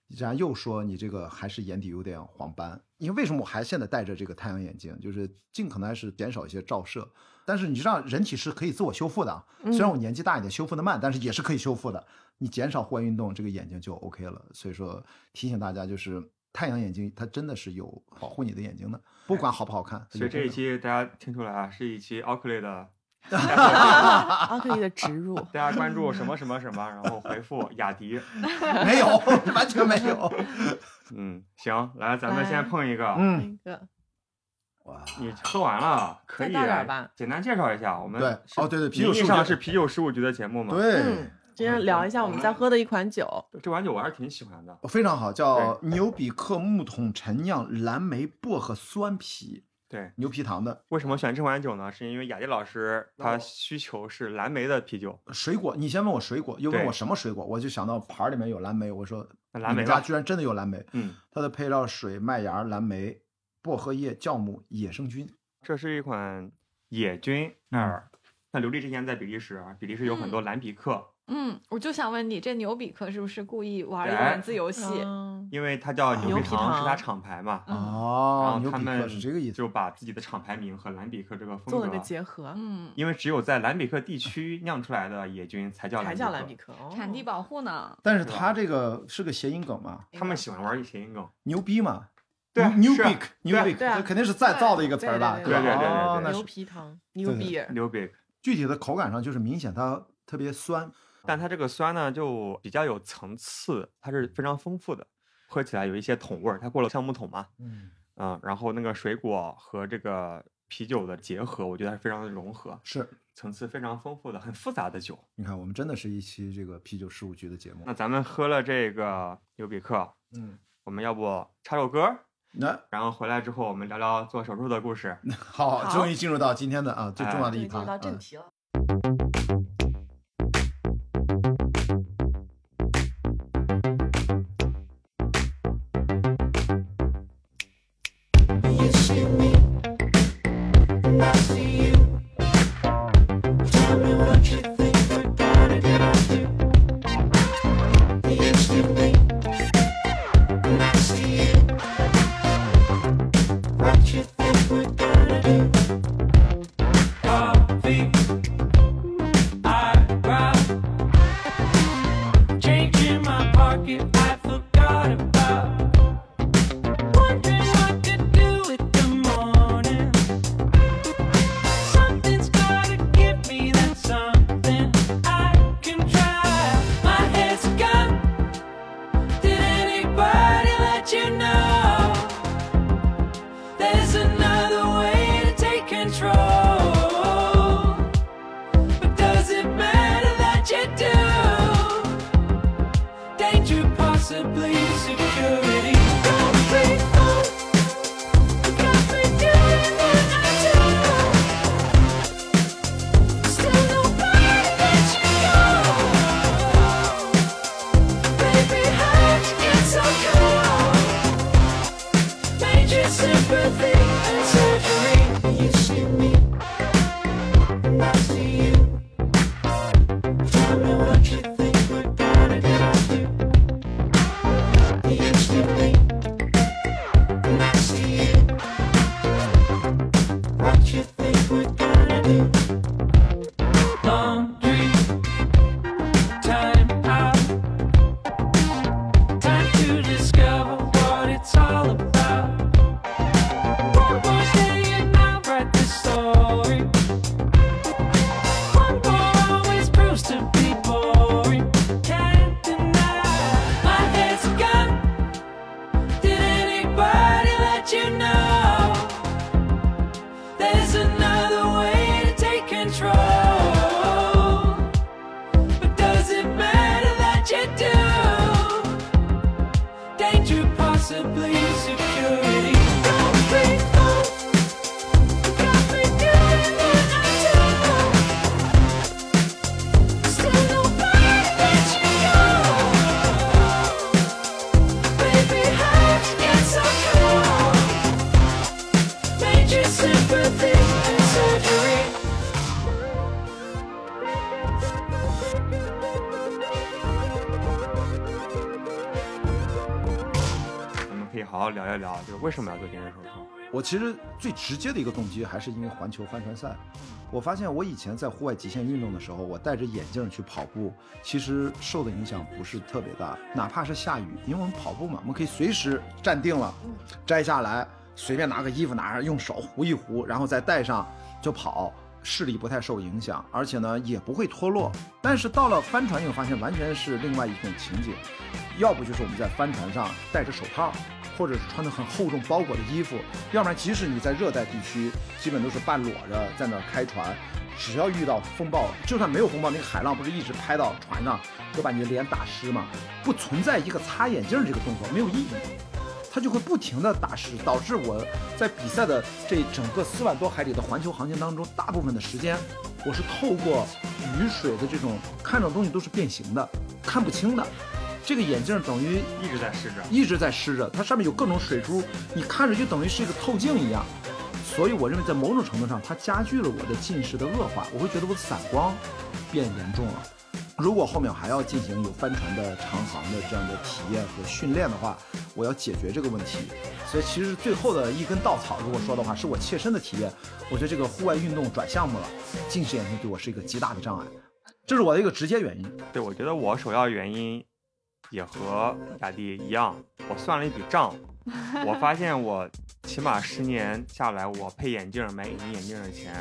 S3: 然后又说你这个还是眼底有点黄斑。因为为什么我还现在戴着这个太阳眼镜，就是尽可能还是减少一些照射。但是你知道，人体是可以自我修复的啊。虽然我年纪大一点，修复的慢，但是也是可以修复的。你减少户外运动，这个眼睛就 OK 了。所以说提醒大家，就是太阳眼镜它真的是有保护你的眼睛的，不管好不好看。
S1: 所以这一期大家听出来啊，是一期奥克利的。
S5: 奥克利的植入，
S1: 大家关注什么什么什么，然后回复雅迪，
S3: 没有，完全没有。
S1: 嗯，行，来，咱们先碰一个。
S3: 嗯，
S5: 一个
S3: 哇，
S1: 你喝完了，可以简单介绍一下我们。
S3: 对，哦，对对，啤酒
S1: 上是啤酒事务局的节目嘛？，
S3: 对
S5: 嗯，今天聊一下我们在喝的一款酒，
S1: 这款酒我还是挺喜欢的。
S3: 非常好，叫牛比克木桶陈酿蓝莓薄荷酸啤
S1: 对，
S3: 牛皮糖的
S1: 为什么选这款酒呢？是因为雅迪老师他需求是蓝莓的啤酒，
S3: 水果。你先问我水果，又问我什么水果，我就想到盘儿里面有蓝莓，我说
S1: 那蓝莓
S3: 你们家居然真的有蓝莓。
S1: 嗯，
S3: 它的配料水、麦芽、蓝莓、薄荷叶、酵母、野生菌。
S1: 这是一款野菌
S3: 嗯
S1: 二。那刘丽之前在比利时啊，比利时有很多蓝比克，
S4: 嗯，我就想问你，这牛比克是不是故意玩一文字游戏？
S5: 嗯
S1: 因为它叫牛皮
S5: 糖
S1: 是它厂牌嘛，
S4: 哦
S1: 然
S3: 哦，
S1: 后他们
S3: 是这个意思。
S1: 就把自己的厂牌名和蓝比克这个风
S5: 做了个
S1: 格，
S5: 结合，
S4: 嗯，
S1: 因为只有在蓝比克地区酿出来的野菌才叫
S5: 才
S1: 蓝
S5: 叫蓝比
S1: 克。
S5: 哦
S4: 产地保护呢？
S3: 但是它这个是个谐音梗嘛，
S1: 他们喜欢玩谐音梗，
S3: 牛逼嘛。
S1: 对啊
S3: 牛
S1: 是啊
S3: big 牛 big，
S5: 对啊
S3: 这肯定是再造的一个词儿吧？
S5: 对
S1: 对对对
S5: 牛皮糖牛
S3: 对
S5: 逼，
S1: 牛 big。
S3: 具体的口感上就是明显它特别酸，
S1: 但它这个酸呢，就比较有层次，它是非常丰富的，喝起来有一些桶味儿。它过了橡木桶嘛，
S3: 嗯，
S1: 嗯，然后那个水果和这个啤酒的结合，我觉得还是非常的融合，
S3: 是。
S1: 层次非常丰富的、很复杂的酒。
S3: 你看，我们真的是一期这个啤酒事务局的节目
S1: 那。咱们喝了这个牛比克，
S3: 嗯，
S1: 我们要不插首歌，
S3: 那
S1: 然后回来之后我们聊聊做手术的故事。
S3: 好，
S5: 好
S3: 终于进入到今天的啊最重要的，一趴。
S5: 进入到正
S3: 嗯
S5: 题了。
S3: 其实最直接的一个动机还是因为环球帆船赛。我发现我以前在户外极限运动的时候，我戴着眼镜去跑步，其实受的影响不是特别大。哪怕是下雨，因为我们跑步嘛，我们可以随时站定了，摘下来，随便拿个衣服拿上，用手糊一糊，然后再戴上就跑，视力不太受影响，而且呢也不会脱落。但是到了帆船，你会发现完全是另外一种情景，要不就是我们在帆船上戴着手套。或者是穿的很厚重包裹的衣服，要不然即使你在热带地区，基本都是半裸着在那儿开船，只要遇到风暴，就算没有风暴，那个海浪不是一直拍到船上，会把你的脸打湿吗？不存在一个擦眼镜这个动作，没有意义，它就会不停的打湿，导致我在比赛的这整个四万多海里的环球航行当中，大部分的时间我是透过雨水的这种看到东西都是变形的，看不清的。这个眼镜等于
S1: 一直在湿着。
S3: 一直在湿着，它上面有各种水珠，你看着就等于是一个透镜一样。所以我认为在某种程度上，它加剧了我的近视的恶化，我会觉得我的散光变严重了。如果后面还要进行有帆船的长航的这样的体验和训练的话，我要解决这个问题。所以其实最后的一根稻草，如果说的话，是我切身的体验。我觉得这个户外运动转项目了，近视眼镜对我是一个极大的障碍，这是我的一个直接原因。
S1: 对，我觉得我首要原因也和雅迪一样，我算了一笔账，我发现我起码十年下来，我配眼镜买隐形眼镜的钱，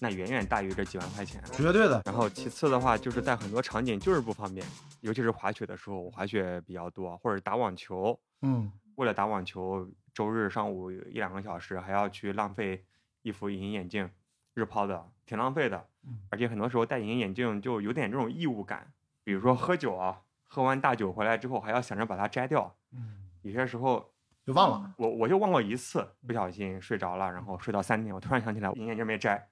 S1: 那远远大于这几万块钱。
S3: 绝对的，
S1: 然后其次的话，就是在很多场景就是不方便，尤其是滑雪的时候，我滑雪比较多，或者打网球，
S3: 嗯，
S1: 为了打网球，周日上午一两个小时还要去浪费一副隐形眼镜，日抛的，挺浪费的。而且很多时候戴隐形眼镜就有点这种义务感，比如说喝酒啊，喝完大酒回来之后还要想着把它摘掉。
S3: 嗯，
S1: 有些时候
S3: 就忘了。
S1: 我我就忘过一次，不小心睡着了，然后睡到三点，我突然想起来隐形眼镜没摘，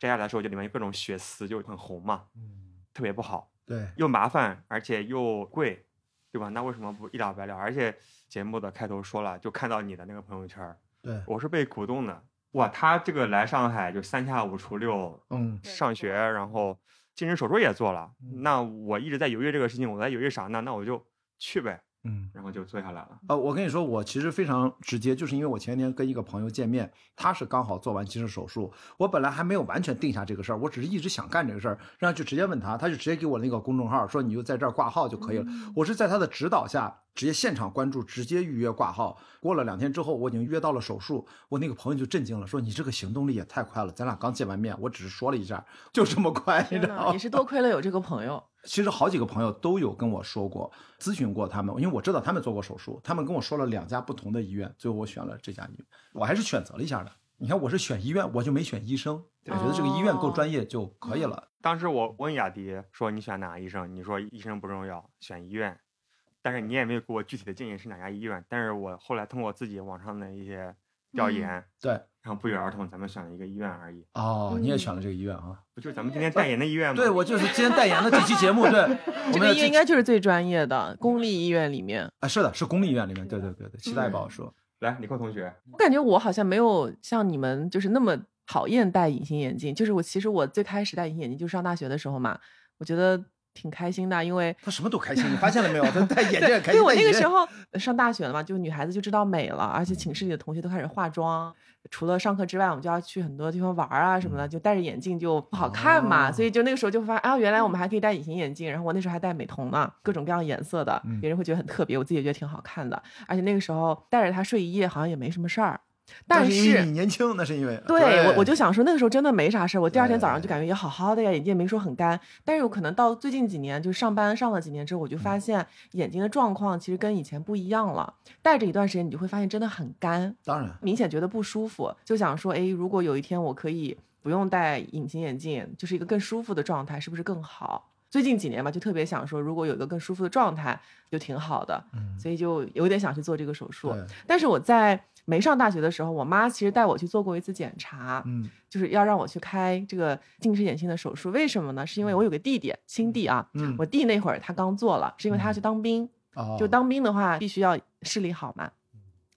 S1: 摘下来的时候就里面有各种血丝，就很红嘛，
S3: 嗯，
S1: 特别不好。
S3: 对，
S1: 又麻烦，而且又贵，对吧？那为什么不一了百了？而且节目的开头说了，就看到你的那个朋友圈，
S3: 对，
S1: 我是被鼓动的。哇，他这个来上海就三下五除六
S3: 嗯，
S1: 上学，然后近视手术也做了。
S3: 嗯
S1: 那我一直在犹豫这个事情，我在犹豫啥呢？那我就去呗，
S3: 嗯。
S1: 然后就做下来了。
S3: 呃，我跟你说，我其实非常直接，就是因为我前天跟一个朋友见面，他是刚好做完近视手术，我本来还没有完全定下这个事儿，我只是一直想干这个事儿，然后就直接问他，他就直接给我那个公众号说你就在这儿挂号就可以了。我是在他的指导下，直接现场关注，直接预约挂号。过了两天之后，我已经约到了手术，我那个朋友就震惊了，说你这个行动力也太快了，咱俩刚见完面，我只是说了一下，就这么快，你，知道吗
S2: 也？是多 亏了有这个朋友。
S3: 其实好几个朋友都有跟我说过，咨询过他们，因为我知道他们做过手术，他们跟我说了两家不同的医院，最后我选了这家医院，我还是选择了一下的。你看，我是选医院，我就没选医生，我觉得这个医院够专业就可以了。
S1: 当时我问雅迪说你选哪个医生？你说医生不重要，选医院。但是你也没有给我具体的建议是哪家医院。但是我后来通过自己网上的一些调
S2: 嗯
S1: 研，
S3: 对，
S1: 然后不约而同咱们选了一个医院而已。
S3: 哦，你也选了这个医院啊？
S1: 不就是咱们今天代言的医院吗？
S3: 对，我就是今天代言的这期节目，对，我
S2: 这个医院应该就是最专业的公立医院里面。
S3: 啊，是的，是公立医院里面，对对对对，期待宝说，
S1: 来，李克同学，
S2: 我感觉我好像没有像你们就是那么讨厌戴隐形眼镜。就是我其实我最开始戴隐形眼镜就是上大学的时候嘛，我觉得挺开心的，因为
S3: 他什么都开心，你发现了没有？他戴 眼镜也开心，
S2: 因为我那个时候上大学了嘛，就女孩子就知道美了，而且寝室里的同学都开始化妆。除了上课之外，我们就要去很多地方玩啊什么的，就戴着眼镜就不好看嘛，
S3: 哦
S2: 所以就那个时候就发现啊，原来我们还可以戴隐形眼镜。然后我那时候还戴美瞳呢，各种各样颜色的
S3: 嗯，
S2: 别人会觉得很特别，我自己也觉得挺好看的。而且那个时候戴着它睡一夜好像也没什么事儿，但
S3: 是你年轻，那是因为
S2: 对我，我就想说那个时候真的没啥事儿，我第二天早上就感觉也好好的呀，眼睛也没说很干。但是有可能到最近几年，就上班上了几年之后，我就
S3: 嗯
S2: 发现眼睛的状况其实跟以前不一样了。戴着一段时间，你就会发现真的很干，
S3: 当然，
S2: 明显觉得不舒服。就想说，哎，如果有一天我可以不用戴隐形眼镜，就是一个更舒服的状态，是不是更好？最近几年吧，就特别想说，如果有一个更舒服的状态，就挺好的，
S3: 嗯，
S2: 所以就有点想去做这个手术。但是我在没上大学的时候，我妈其实带我去做过一次检查，
S3: 嗯
S2: 就是要让我去开这个近视眼镜的手术。为什么呢？是因为我有个弟弟，亲弟啊，
S3: 嗯，
S2: 我弟那会儿他刚做了，是因为他要去当兵，
S3: 哦
S2: 就当兵的话必须要视力好嘛。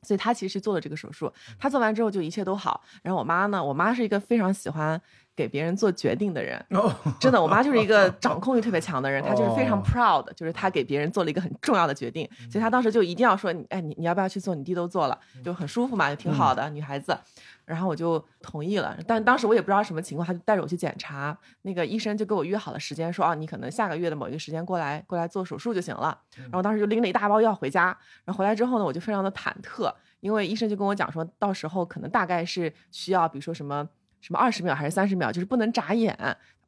S2: 所以她其实做了这个手术。她做完之后就一切都好。然后我妈呢，我妈是一个非常喜欢给别人做决定的人，
S3: 哦，
S2: 真的，我妈就是一个掌控欲特别强的人，她就是非常
S3: 哦
S2: proud，就是她给别人做了一个很重要的决定，所以她当时就一定要说，哎，你你要不要去做？你弟都做了，就很舒服嘛，就挺好的，女孩子。然后我就同意了，但当时我也不知道什么情况，他就带着我去检查，那个医生就给我约好了时间，说啊，你可能下个月的某一个时间过来过来做手术就行了。然后当时就拎了一大包药回家，然后回来之后呢，我就非常的忐忑，因为医生就跟我讲说，到时候可能大概是需要，比如说什么什么二十秒还是三十秒，就是不能眨眼。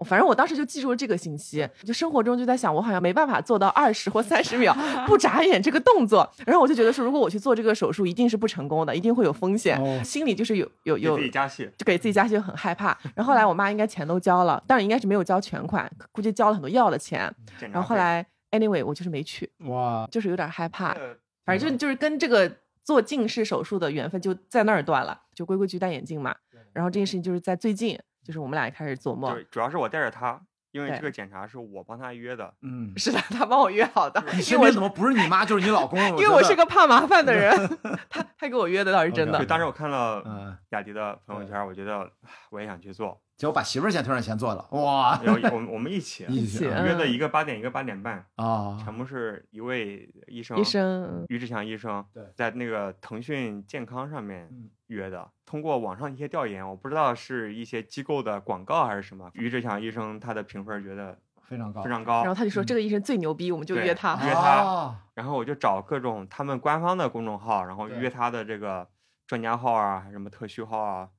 S2: 反正我当时就记住了这个信息，就生活中就在想，我好像没办法做到二十或三十秒 不眨眼这个动作。然后我就觉得说，如果我去做这个手术，一定是不成功的，一定会有风险，
S3: 哦
S2: 心里就是有有
S1: 给
S2: 有
S1: 自己加戏。
S2: 就给自己加戏就很害怕。然后后来我妈应该钱都交了，但是应该是没有交全款，估计交了很多药的钱。然后后来 anyway 我就是没去，
S3: 哇，
S2: 就是有点害怕。
S1: 呃
S2: 反正就就是跟这个做近视手术的缘分就在那儿断了，就规规矩矩戴眼镜嘛。然后这件事情就是在最近，就是我们俩也开始做梦
S1: 对，，主要是我带着他，因为这个检查是我帮他约的。
S3: 嗯，
S2: 是的，他帮我约好的，
S3: 你身边怎么不是你妈就是你老公？
S2: 因为我是个怕麻烦的人，他他给我约的倒是真的
S3: 对。
S1: 当时我看了
S3: 嗯
S1: 雅迪的朋友圈，我觉得我也想去做。
S3: 结果把媳妇儿先推上前做了，哇。
S1: 然后我们我们一起
S3: 一
S2: 起
S1: 约
S2: 嗯。
S1: 的一个八点，一个八点半，
S3: 啊，
S1: 全部是一位医生，
S2: 医生，
S1: 于志强医生
S3: 对。
S1: 在那个腾讯健康上面
S3: 嗯。
S1: 约的。通过网上一些调研，我不知道是一些机构的广告还是什么，于志强医生他的评分觉得
S3: 非常高，
S1: 非常高。
S2: 然后。他就说这个医生最牛逼，我们就约他。
S1: 约他。
S3: 哦
S1: 然后我就找各种他们官方的公众号，然后约他的这个专家号啊，还是什么特需号啊，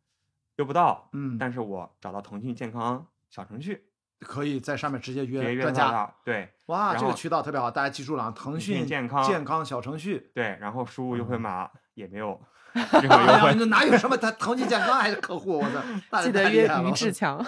S1: 约不到。
S3: 嗯，
S1: 但是我找到腾讯健康小程序，
S3: 可以在上面直接
S1: 直接
S3: 约专家。
S1: 约到。对
S3: 哇，这个渠道特别好，大家记住了啊，腾
S1: 腾
S3: 讯
S1: 讯健康
S3: 健康小程序。
S1: 对，然后输入优惠
S3: 嗯
S1: 码也没有 任何优惠。
S3: 那哪有什么他腾讯健康还是客户？我操，
S2: 记得约于 志强，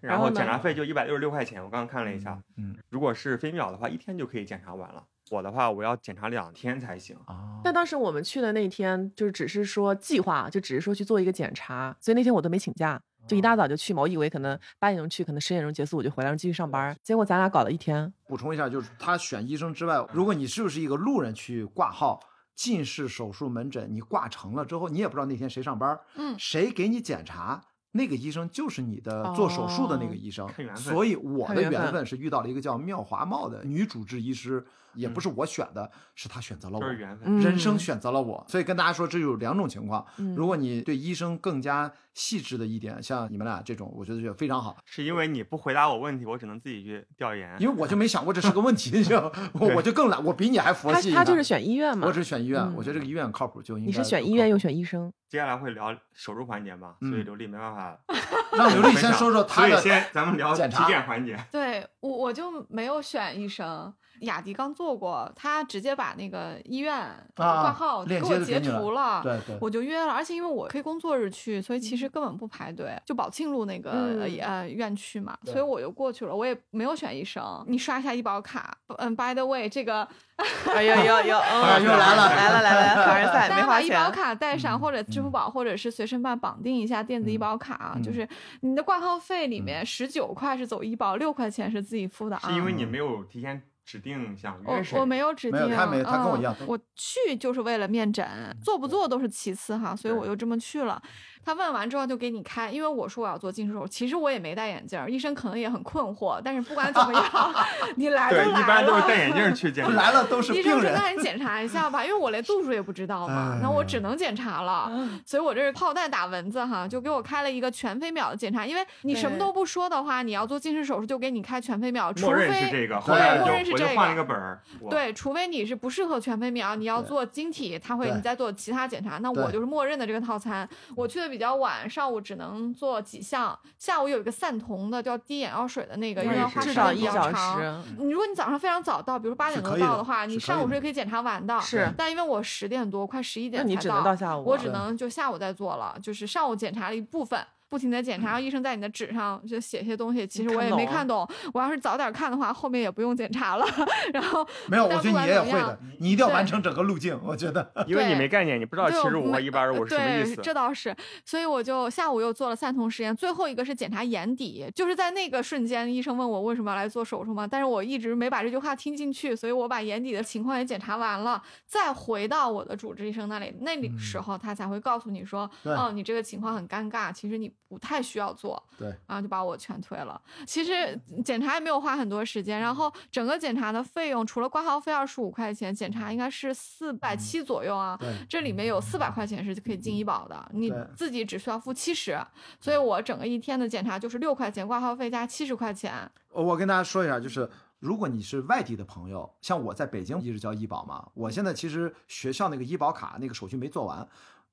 S1: 然后检查费就一百六十六块钱，我刚刚看了一下，
S3: 嗯
S1: 如果是飞秒的话，一天就可以检查完了。我的话，我要检查两天才行。
S3: 啊，
S2: 但当时我们去的那天，就是只是说计划，就只是说去做一个检查，所以那天我都没请假，就一大早就去嘛。我以为可能八点钟去，可能十点钟结束我就回来，然后继续上班。结果咱俩搞了一天，
S3: 补充一下，就是他选医生之外，如果你是不是一个路人去挂号。近视手术门诊，你挂成了之后，你也不知道那天谁上班，
S4: 嗯
S3: 谁给你检查，那个医生就是你的做手术的那个
S2: 哦
S3: 医生。所以我的
S2: 缘分
S3: 是遇到了一个叫妙华茂的女主治医师，也不是我选的，是她选择了我。
S1: 缘分。
S2: 嗯
S3: 人生选择了我，所以跟大家说，这有两种情况。
S2: 嗯
S3: 如果你对医生更加细致的一点，像你们俩这种，我觉得就非常好。
S1: 是因为你不回答我问题，我只能自己去调研。
S3: 因为我就没想过这是个问题，你知道吗我我就更懒，我比你还佛系呢。
S2: 他他就是选医院嘛
S3: 我。只选医院，
S2: 嗯
S3: 我觉得这个医院靠谱就应该。
S2: 你是选医院又，选医生，
S1: 接下来会聊手术环节嘛，所以
S3: 嗯
S1: 刘丽没办法
S3: 让刘丽先说说她
S1: 所以先咱们聊体
S3: 检查
S1: 检环节。
S4: 对我我就没有选医生，雅迪刚做过，他直接把那个医院挂号
S3: 链
S4: 给我截图了，
S3: 对对，
S4: 我就约了，而且因为我可以工作日去，所以其实根本不排队，就宝庆路那个、
S2: 嗯。
S4: 呃院区嘛，所以我就过去了，我也没有选医生。你刷一下医保卡，嗯，by the way，这个
S2: 哎呦呦呦，嗯
S3: 又来了
S2: 来了来了，凡尔赛
S4: 大家
S2: 没花钱
S4: 把医保，卡带上，
S3: 嗯
S4: 或者支付宝，或者是随身办绑定一下电子医
S3: 嗯
S4: 保卡，
S3: 嗯
S4: 就是你的挂号费里面十九块是走医保，六块钱是自己付的啊。
S1: 是因为你没有提前指定想约谁。
S4: 我我没有指定，
S3: 没有他没他跟我一样
S4: 嗯我去就是为了面诊，做不做都是其次哈，所以我
S1: 对
S4: 就这么去了。他问完之后就给你开，因为我说我要做近视手术，其实我也没戴眼镜儿，医生可能也很困惑，但是不管怎么样，你来都
S1: 对，
S4: 来
S1: 一般都是
S4: 了
S1: 戴眼镜去检查。
S3: 来了都是
S4: 医生说：“
S3: 病人，
S4: 那你检查一下吧，因为我连度数也不知道嘛，那我只能检查了。所以我这是炮弹打蚊子哈，就给我开了一个全飞秒的检查。因为你什么都不说的话，你要做近视手术就给你开全飞秒，除
S1: 默认是
S4: 非
S1: 这个，后来
S4: 默认是这
S1: 就我换了一
S4: 个
S1: 个本儿。
S4: 对，除非你是不适合全飞秒，你要做晶体，他会你再做其他检查。那我就是默认的这个套餐。我去的比较晚，上午只能做几项，下午有一个散瞳的叫滴眼药水的那个，因为
S1: 我也是
S4: 花时间比
S2: 至少一小
S4: 较长。
S2: 时。
S4: 你如果你早上非常早到，比如八点多到的话，你上午是可以检查完的。
S2: 是
S4: 但因为我十点多快十一点才
S2: 那你只能到下午啊，
S4: 我只能就下午再做了，就是上午检查了一部分，不停的检查，然后医生在你的纸上就写些东西，其实我也
S2: 看懂
S4: 没看懂。我要是早点看的话，后面也不用检查了。然后
S3: 没有，我觉得
S4: 管怎么样
S3: 你也会的，你一定要完成整个路径。我觉得，
S1: 因为你没概念，你不知道
S4: 对
S1: 七十五和
S4: 没
S1: 一百二十五是什么意
S4: 对，
S1: 思。
S4: 这倒是。所以我就下午又做了三重实验，最后一个是检查眼底，就是在那个瞬间，医生问我为什么要来做手术嘛，但是我一直没把这句话听进去，所以我把眼底的情况也检查完了，再回到我的主治医生那里，那里时候他才会告诉你说，
S3: 对
S4: 哦，你这个情况很尴尬，其实你不太需要做。
S3: 对，
S4: 然后就把我全退了。其实检查也没有花很多时间，然后整个检查的费用除了挂号费二十五块钱，检查应该是四百七左右啊。这里面有四百块钱是可以进医保的，你自己只需要付七十，所以我整个一天的检查就是六块钱挂号费加七十块钱。
S3: 我跟大家说一下，就是如果你是外地的朋友，像我在北京一直交医保嘛，我现在其实学校那个医保卡那个手续没做完。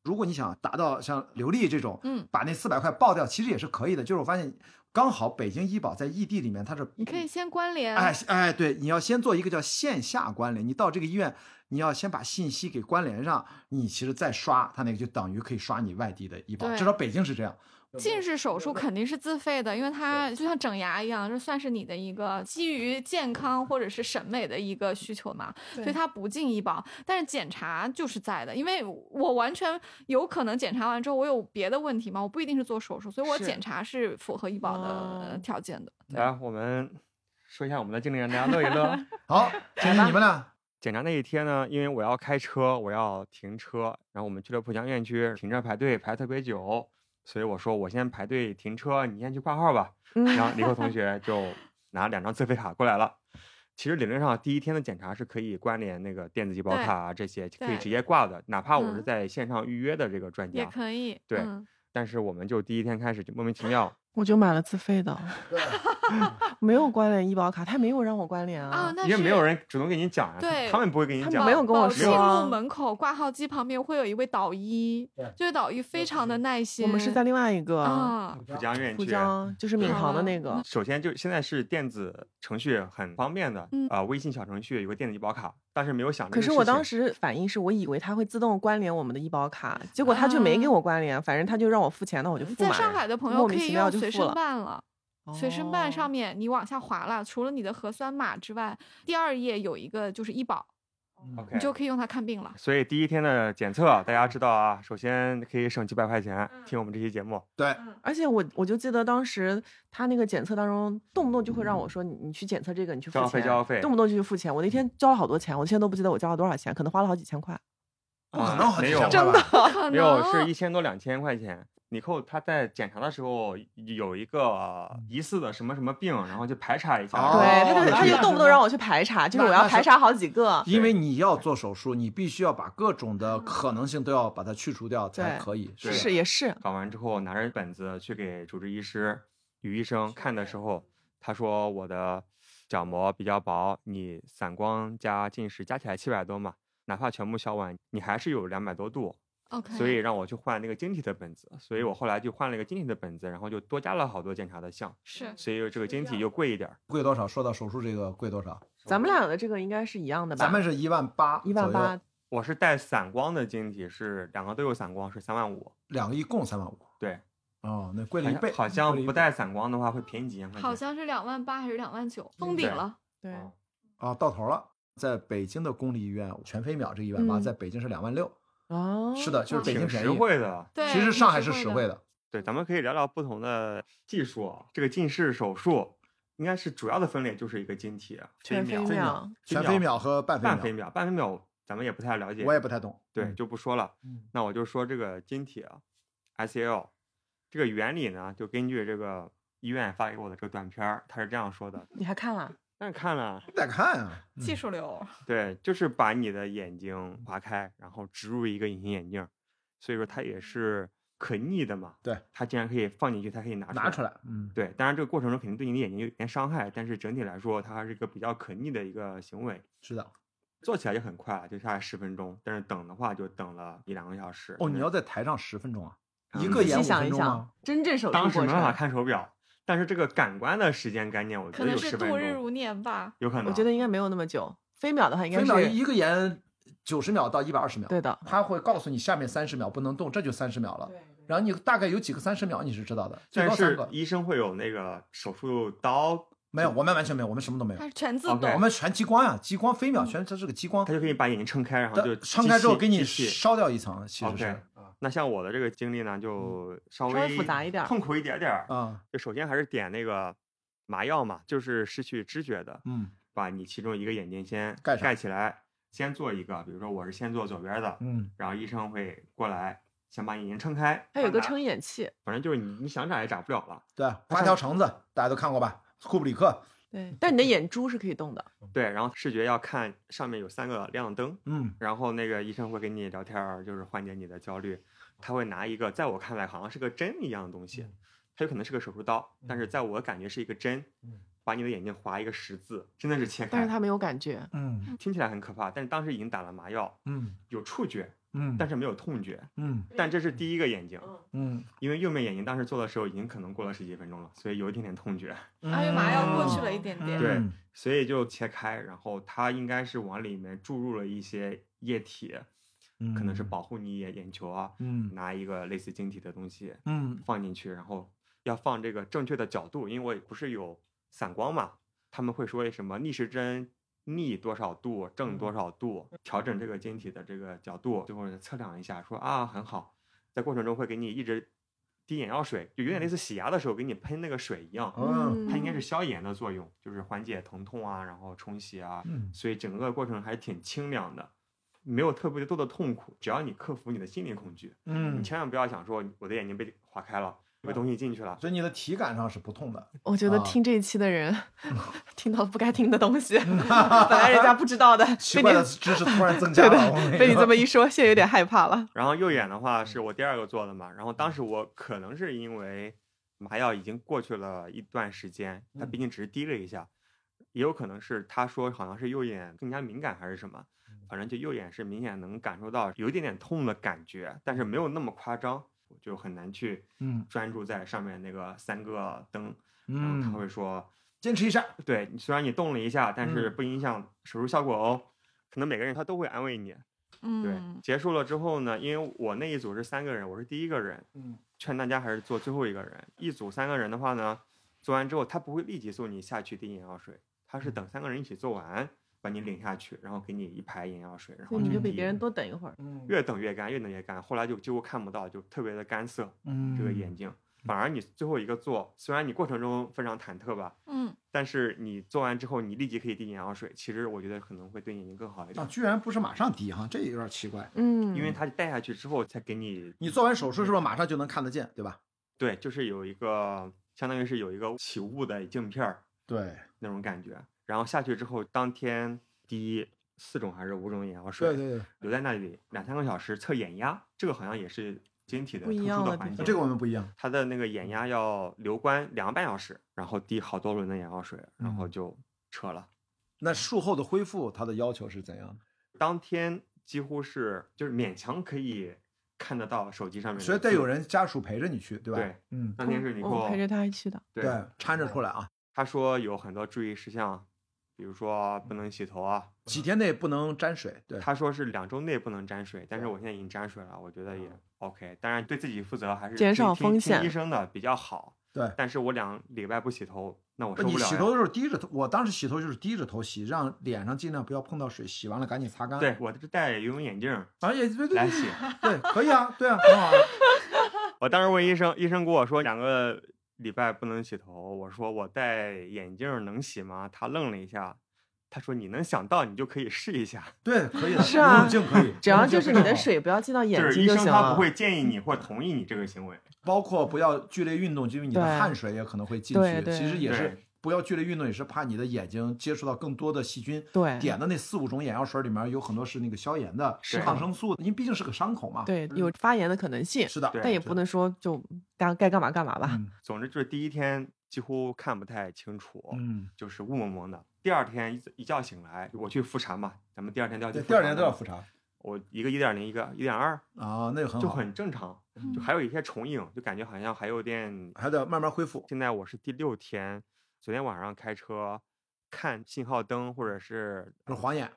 S3: 如果你想达到像刘丽这种，
S4: 嗯，
S3: 把那四百块报掉，其实也是可以的。就是我发现，刚好北京医保在异地里面，它是
S4: 你可以先关联，
S3: 哎哎，对，你要先做一个叫线下关联，你到这个医院，你要先把信息给关联上，你其实再刷，它那个就等于可以刷你外地的医保，至少北京是这样。
S4: 近视手术肯定是自费的，因为它就像整牙一样，这算是你的一个基于健康或者是审美的一个需求嘛，所以它不进医保。但是检查就是在的，因为我完全有可能检查完之后我有别的问题嘛，我不一定是做手术，所以我检查是符合医保的条件的。
S1: 来，我们说一下我们的经历，让大家乐一乐。
S3: 好，检查你们俩，
S1: 检查那一天呢，因为我要开车，我要停车，然后我们去了浦江院区，停车排队排特别久，所以我说我先排队停车，你先去挂号吧。
S2: 嗯
S1: 然后李克同 学就拿两张自费卡过来了。其实理论上第一天的检查是可以关联那个电子医保卡啊这些，可以直接挂的，哪怕我是
S4: 嗯
S1: 在线上预约的这个专家
S4: 也
S1: 家。
S4: 可以，
S1: 对
S4: 嗯
S1: 但是我们就第一天开始就莫名其妙，
S2: 我就买了自费的，没有关联医保卡，他没有让我关联
S4: 啊
S2: 啊，。
S4: 那
S1: 因为没有人主动给你讲呀，
S4: 对
S1: 他们不会给你讲，
S2: 他没有跟我
S4: 保
S2: 说
S4: 信
S2: 啊
S4: 路门口挂号机旁边会有一位导医
S3: 对，
S4: 这位导医非常的耐心。
S2: 我们是在另外一个
S4: 啊，
S1: 浦江院
S2: 浦
S1: 区。
S2: 江，就是闵行的那个。
S1: 首先就现在是电子程序很方便的，
S4: 嗯
S1: 啊、微信小程序有个电子医保卡，但是没有想这
S2: 可是我当时反应是我以为他会自动关联我们的医保卡，结果他就没给我关联，反正他就让我付钱，那我就付嘛。
S4: 在上海的朋友可以
S2: 莫名其妙
S4: 用随身办了。随身办上
S2: 哦
S4: 面你往下滑了，除了你的核酸码之外，第二页有一个就是医保
S1: ，OK，
S4: 你就可以用它看病了。
S1: 所以第一天的检测，大家知道啊，首先可以省几百块钱，听我们这期节目。
S3: 对，
S2: 而且我我就记得当时他那个检测当中，动不动就会让我说你你去检测这个，你去付
S1: 交费
S2: 钱，
S1: 交费
S2: 动不动就去付钱。我那天交了好多钱，我现在都不记得我交了多少钱，可能花了好几千块。
S3: 不可能好
S1: 没有
S2: 真
S3: 块吧？
S4: 不可
S1: 没有，是一千多两千块钱。尼寇他在检查的时候有一个疑似的什么什么病，然后就排查一下。
S3: 哦
S2: 对，他就他就动不动让我去排查，就是我要排查好几个。
S3: 因为你要做手术，你必须要把各种的可能性都要把它去除掉才可以。是
S2: 是也是，
S1: 搞完之后拿着本子去给主治医师于医生看的时候，他说我的角膜比较薄，你散光加近视加起来七百多嘛，哪怕全部消完，你还是有两百多度，
S4: OK，
S1: 所以让我去换那个晶体的本子，所以我后来就换了一个晶体的本子，然后就多加了好多检查的项，
S4: 是
S1: 所以这个晶体又贵一点儿。
S3: 贵多少？说到手术这个贵多少？
S2: 咱们俩的这个应该是一样的吧？
S3: 咱们是一万八，
S2: 一万八，，
S1: 我是带散光的晶体，是两个都有散光，是三万五。
S3: 两个一共三万五。
S1: 对，
S3: 哦，那贵了一倍。
S1: 好像不带散光的话会便宜几千块钱。
S4: 好像是两万八还是两万九，封顶了。
S2: 对，
S1: 哦
S3: 啊，到头了。在北京的公立医院，全飞秒这一万八，
S2: 嗯
S3: 在北京是两万六。
S2: 哦，
S3: 是的，就是北京
S1: 挺实
S3: 便宜。
S1: 惠的。
S4: 对，
S3: 其实上海是
S4: 实惠的。
S1: 对，咱们可以聊聊不同的技术啊。这个近视手术应该是主要的分类就是一个晶体、
S2: 全
S1: 飞秒、
S2: 飞秒，
S3: 全飞秒和半飞秒，
S1: 半飞秒、半飞秒，咱们也不太了解。
S3: 我也不太懂。
S1: 对，
S3: 嗯
S1: 就不说了。
S3: 嗯
S1: 那我就说这个晶体啊，SCL 这个原理呢，就根据这个医院发给我的这个短片儿，它是这样说的。
S2: 你还看了？
S1: 但是看了，你
S3: 得看啊。
S4: 技术流，
S1: 对，就是把你的眼睛划开，然后植入一个隐形眼镜，所以说它也是可逆的嘛。
S3: 对，
S1: 它既然可以放进去，它可以拿出来
S3: 拿出来。嗯，
S1: 对，当然这个过程中肯定对你的眼睛有一点伤害，但是整体来说，它还是一个比较可逆的一个行为。
S3: 是的。
S1: 做起来就很快了，就下来十分钟，但是等的话就等了一两个小时。
S3: 哦，你
S1: 嗯
S3: 要在台上十分钟啊？
S1: 嗯
S3: 一个眼五
S2: 想一想
S3: 分钟吗？，
S2: 真正手
S1: 当时没办法，看手表，但是这个感官的时间概念，我觉得
S4: 可能是
S1: 有十分钟，
S4: 度日如年吧。
S1: 有可能。
S2: 我觉得应该没有那么久。飞秒的话应该是
S3: 飞秒一个眼九十秒到一百二十秒。
S2: 对的，
S3: 他会告诉你下面三十秒不能动，这就三十秒了。然后你大概有几个三十秒你是知道的，最
S1: 但
S3: 高三个。
S1: 医生会有那个手术刀，
S3: 没有，我们完全没有，我们什么都没有
S4: 它，是全自动
S3: 我。们全激光呀，激光飞秒全，这是个激光
S1: 它，就可以把眼睛撑开，然后就
S3: 撑开之后给你烧掉一层，其实是啊
S1: 那像我的这个经历呢，就稍
S2: 稍微
S1: 微
S2: 复杂一点
S1: 痛苦一点点儿。
S3: 啊，
S1: 就首先还是点那个麻药嘛，就是失去知觉的，
S3: 嗯
S1: 把你其中一个眼睛先
S3: 盖上
S1: 盖起来，先做一个，比如说我是先做左边的，
S3: 嗯
S1: 然后医生会过来先把眼睛撑开，它
S2: 还有个撑眼器，
S1: 反正就是你你想眨也眨不了了。
S3: 对，发条橙子大家都看过吧？库布里克，
S2: 对，但你的眼珠是可以动的。
S1: 对，然后视觉要看上面有三个亮灯，
S3: 嗯
S1: 然后那个医生会跟你聊天儿，就是缓解你的焦虑。他会拿一个，在我看来好像是个针一样的东西，它有可能是个手术刀，但是在我感觉是一个针
S3: 嗯，
S1: 把你的眼睛划一个十字，真的是切开。
S2: 但是他没有感觉。
S3: 嗯
S1: 听起来很可怕，但是当时已经打了麻药，
S3: 嗯
S1: 有触觉，
S3: 嗯，
S1: 但是没有痛觉。
S3: 嗯。
S1: 但这是第一个眼睛，
S3: 嗯，
S1: 因为右面眼睛当时做的时候已经可能过了十几分钟了，所以有一点点痛觉。
S3: 嗯
S4: 因为麻药过去了一点点。
S1: 对
S3: 嗯。
S1: 所以就切开，然后它应该是往里面注入了一些液体，可能是保护你眼眼球啊，
S3: 嗯
S1: 拿一个类似晶体的东西
S3: 嗯。
S1: 放进去，然后要放这个正确的角度，因为我不是有散光嘛，他们会说什么逆时针逆多少度，正多少度，调整这个晶体的这个角度，最后测量一下，说啊很好，在过程中会给你一直滴眼药水，就有点类似洗牙的时候给你喷那个水一样。
S3: 嗯。
S1: 它应该是消炎的作用，就是缓解疼痛啊，然后冲洗啊，
S3: 嗯。
S1: 所以整个过程还挺清凉的，没有特别多的痛苦。只要你克服你的心理恐惧，你
S3: 嗯，
S1: 千万不要想说我的眼睛被划开了，有个东西进去了。
S3: 所以你的体感上是不痛的。
S2: 我觉得
S3: 啊
S2: 听这一期的人 听到不该听的东西，本来人家不知道的，
S3: 奇怪
S2: 被你
S3: 的知识突然增加
S2: 对
S3: 了，
S2: 被你这么一说，现在有点害怕了。
S1: 然后右眼的话是我第二个做的嘛，然后当时我可能是因为麻药已经过去了一段时间，它毕竟只是滴了一下，也有可能是他说好像是右眼更加敏感还是什么，反正就右眼是明显能感受到有一点点痛的感觉，但是没有那么夸张，就很难去
S3: 嗯
S1: 专注在上面那个三个灯，然后他
S3: 嗯，
S1: 会说，
S3: 坚持一下。
S1: 对，虽然你动了一下，但是
S3: 嗯
S1: 不影响手术效果哦。可能每个人他都会安慰你，对，
S4: 嗯，
S1: 结束了之后呢，因为我那一组是三个人，我是第一个人，
S3: 嗯
S1: 劝大家还是做最后一个人。一组三个人的话呢，做完之后他不会立即送你下去滴眼药水，他是等三个人一起做完，把你领下去，然后给你一排眼药水，然后你
S2: 就比别人多等一会儿。
S3: 嗯
S1: 越等越干，越等越干，后来就几乎看不到，就特别的干涩，
S3: 嗯
S1: 这个眼睛。反而你最后一个做，虽然你过程中非常忐忑吧，
S4: 嗯，
S1: 但是你做完之后，你立即可以滴眼药水，其实我觉得可能会对眼睛更好一点
S3: 啊，，居然不是马上滴哈，这有点奇怪。
S2: 嗯，
S1: 因为它戴下去之后才给你
S3: 你做完手术是不是马上就能看得见，对吧？
S1: 对，就是有一个相当于是有一个起雾的镜片儿
S3: 对
S1: 那种感觉，然后下去之后当天滴四种还是五种眼药水，
S3: 对对对，
S1: 留在那里两三个小时测眼压，这个好像也是晶体的特殊的环境。
S3: 这个我们不一样。
S1: 它的那个眼压要留观两个半小时，然后滴好多轮的眼药水，然后
S3: 嗯
S1: 就撤了。
S3: 那术后的恢复，它的要求是怎样的？
S1: 当天几乎是就是勉强可以看得到手机上面，
S3: 所以得有人家属陪着你去，对吧？
S1: 对，
S3: 嗯，
S1: 当天是你给我
S2: 我陪着他一起的。
S1: 对
S3: 对，搀着出来啊，
S1: 他说有很多注意事项，比如说不能洗头啊，
S3: 几天内不能沾水。对，
S1: 他说是两周内不能沾水，但是我现在已经沾水了，我觉得也 OK。当然对自己负责还是
S2: 减少风险
S1: 医生的比较好。
S3: 对
S1: 但是我两礼拜不洗头，那我受不了。
S3: 你洗头的时候低着头，我当时洗头就是低着头洗，让脸上尽量不要碰到水，洗完了赶紧擦干。
S1: 对，我是戴游泳眼镜儿
S3: 啊也对对对
S1: 来洗。
S3: 对，可以啊，对啊，很好啊。
S1: 我当时问医生，医生跟我说两个礼拜不能洗头，我说我戴眼镜能洗吗？他愣了一下，他说你能想到你就可以试一下，
S3: 对，可以的，
S2: 是啊
S3: 游泳镜可以，
S2: 只要就是你的水不要进到眼
S1: 就是
S2: 睛
S1: 医生他不。会建议你或同意你这个行为。
S3: 包括不要剧烈运动，因为你的汗水也可能会进去。
S2: 对对
S3: 其实也是
S1: 对
S3: 不要剧烈运动，也是怕你的眼睛接触到更多的细菌。
S2: 对
S3: 点的那四五种眼药水里面有很多是那个消炎的、
S1: 是
S3: 抗生素的，因为毕竟是个伤口嘛。
S2: 对，有发炎的可能性，
S3: 是的，
S2: 但也不能说就该该干嘛干嘛吧。
S3: 嗯
S1: 总之就是第一天几乎看不太清楚，
S3: 嗯，
S1: 就是雾蒙蒙的。第二天一一觉醒来，我去复查嘛，咱们第二天都要去
S3: 第二年
S1: 查的嘛
S3: 都要复查
S1: 我一个一点零，一个一点二，
S3: 啊，那就很
S1: 就，很正常，就还有一些重影，就感觉好像还有点。
S3: 还得慢慢恢复。
S1: 现在我是第六天，昨天晚上开车看信号灯，或者是
S3: 是晃眼，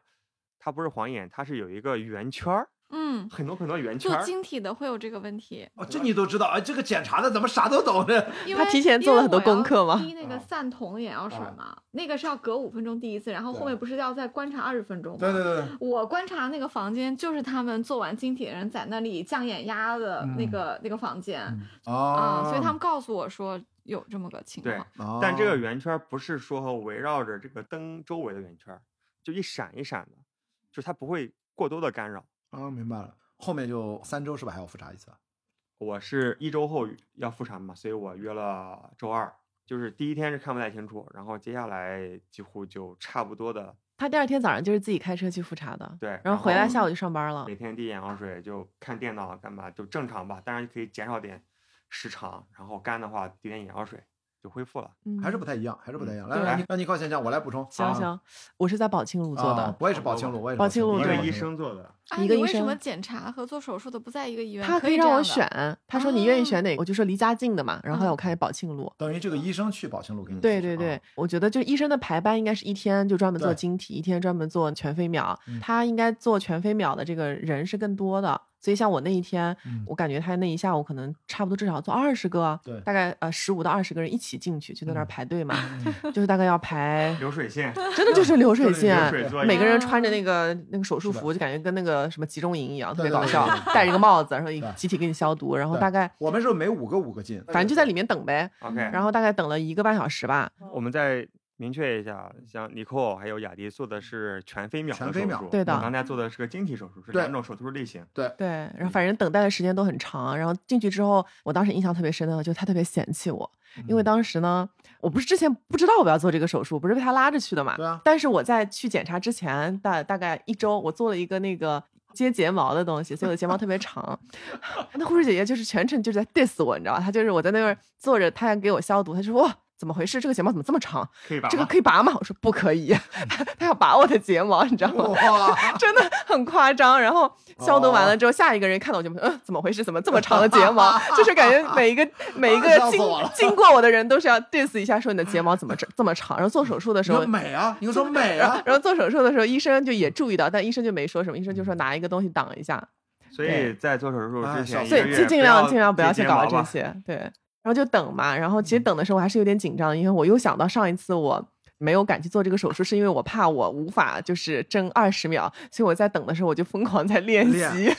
S1: 它不是晃眼，它是有一个圆圈儿，
S4: 嗯，
S1: 很多很多圆圈儿。
S4: 做晶体的会有这个问题，
S3: 哦，这你都知道啊？这个检查的怎么啥都懂呢？
S4: 因 为
S2: 他提前做了很多功课吗
S4: 因为我要滴那个散瞳眼药水嘛，那个是要隔五分钟滴一次，然后后面不是要再观察二十分钟吗？
S3: 对对对，
S4: 我观察那个房间，就是他们做完晶体的人在那里降眼压的那个、那个房间啊、
S3: 哦，
S4: 所以他们告诉我说有这么个情况。，
S3: 哦，
S1: 但这个圆圈不是说围绕着这个灯周围的圆圈，就一闪一闪的，就它不会过多的干扰。
S3: 啊，明白了。后面就三周是吧？还要复查一次？
S1: 我是一周后要复查嘛，所以我约了周二，就是第一天是看不太清楚，然后接下来几乎就差不多的
S2: 他第二天早上就是自己开车去复查的，
S1: 对，
S2: 然后回来下
S1: 午
S2: 午就上班了。
S1: 每天滴眼药水就看电脑干嘛就正常吧，当然可以减少点时长，然后干的话滴点眼药水就恢复了。
S2: 嗯
S3: 还是不太一样，还是不太一样。来
S2: 对
S3: 来，你那你靠先讲，我来补充。啊
S2: 行行，我是在宝庆路做
S3: 啊
S2: 的，
S3: 我也是宝庆路，我也是
S2: 宝庆路对
S1: 一个医生做的，
S4: 啊，
S2: 一个医
S4: 你为什么
S2: 生
S4: 检查和做手术的不在一个医院？
S2: 他
S4: 可以让我
S2: 选，他说你愿意
S4: 哦
S2: 选哪个，我就说离家近的嘛。然后后来我
S4: 嗯
S2: 看见宝庆路，
S3: 等于这个医生去宝庆路给你
S2: 对对对，我觉得就医生的排班应该是一天就专门做晶体，一天专门做全飞秒
S3: 嗯。
S2: 他应该做全飞秒的这个人是更多的，所以像我那一天
S3: 嗯，
S2: 我感觉他那一下午可能差不多至少做二十个
S3: 对，
S2: 大概呃十五到二十个人一起进去，就在那儿
S3: 嗯
S2: 排队嘛，就是大概要排，
S1: 流水线，
S2: 真的就是流水线。
S1: 水
S2: 每个人穿着那个那个手术服，就感觉跟那个什么集中营一样，特别搞笑。戴着个帽子，然后集体给你消毒，然后大概
S3: 我们是每五个五个进，
S2: 反正就在里面等呗。
S1: OK，
S2: 然后大概等了一个半小时吧。
S1: 我们再明确一下，像尼寇还有雅迪做的是全飞秒的
S3: 全飞秒
S1: 手术
S2: 对的
S1: 我刚才做的是个晶体手术，是
S3: 对
S1: 两种手术类型。
S2: 对对，然后反正等待的时间都很长。然后进去之后，我当时印象特别深的，就他特别嫌弃我，因为
S3: 嗯
S2: 当时呢，我不是之前不知道我要做这个手术，不是被他拉着去的嘛。
S3: 对啊
S2: 但是我在去检查之前，大大概一周，我做了一个那个接睫毛的东西，所以我的睫毛特别长。那护士姐姐就是全程就是在 diss 我，你知道吧？她就是我在那边坐着，她还给我消毒，她说哇。怎么回事？这个睫毛怎么这么长？这个
S1: 可以拔吗
S2: 可以拔吗？我说不可以，他要拔我的睫毛，你知道吗？真的很夸张。然后消毒完了之后，下一个人看到我就，嗯，怎么回事？怎么这么长的睫毛？就是感觉每一个 每一个经经过我的人都是要 diss 一下，说你的睫毛怎么这这么长。然后做手术的时候。
S3: 美啊，你说美啊，
S2: 然后做手术的时候，医生就也注意到，但医生就没说什么，医生就说拿一个东西挡一下，
S1: 所以在做手术之前，
S2: 尽尽量尽量不
S1: 不
S2: 要去搞这。些，对。然后就等嘛，然后其实等的时候我还是有点紧张，因为我又想到上一次我没有敢去做这个手术，是因为我怕我无法就是争二十秒，所以我在等的时候我就疯狂在练
S3: 练
S2: 习，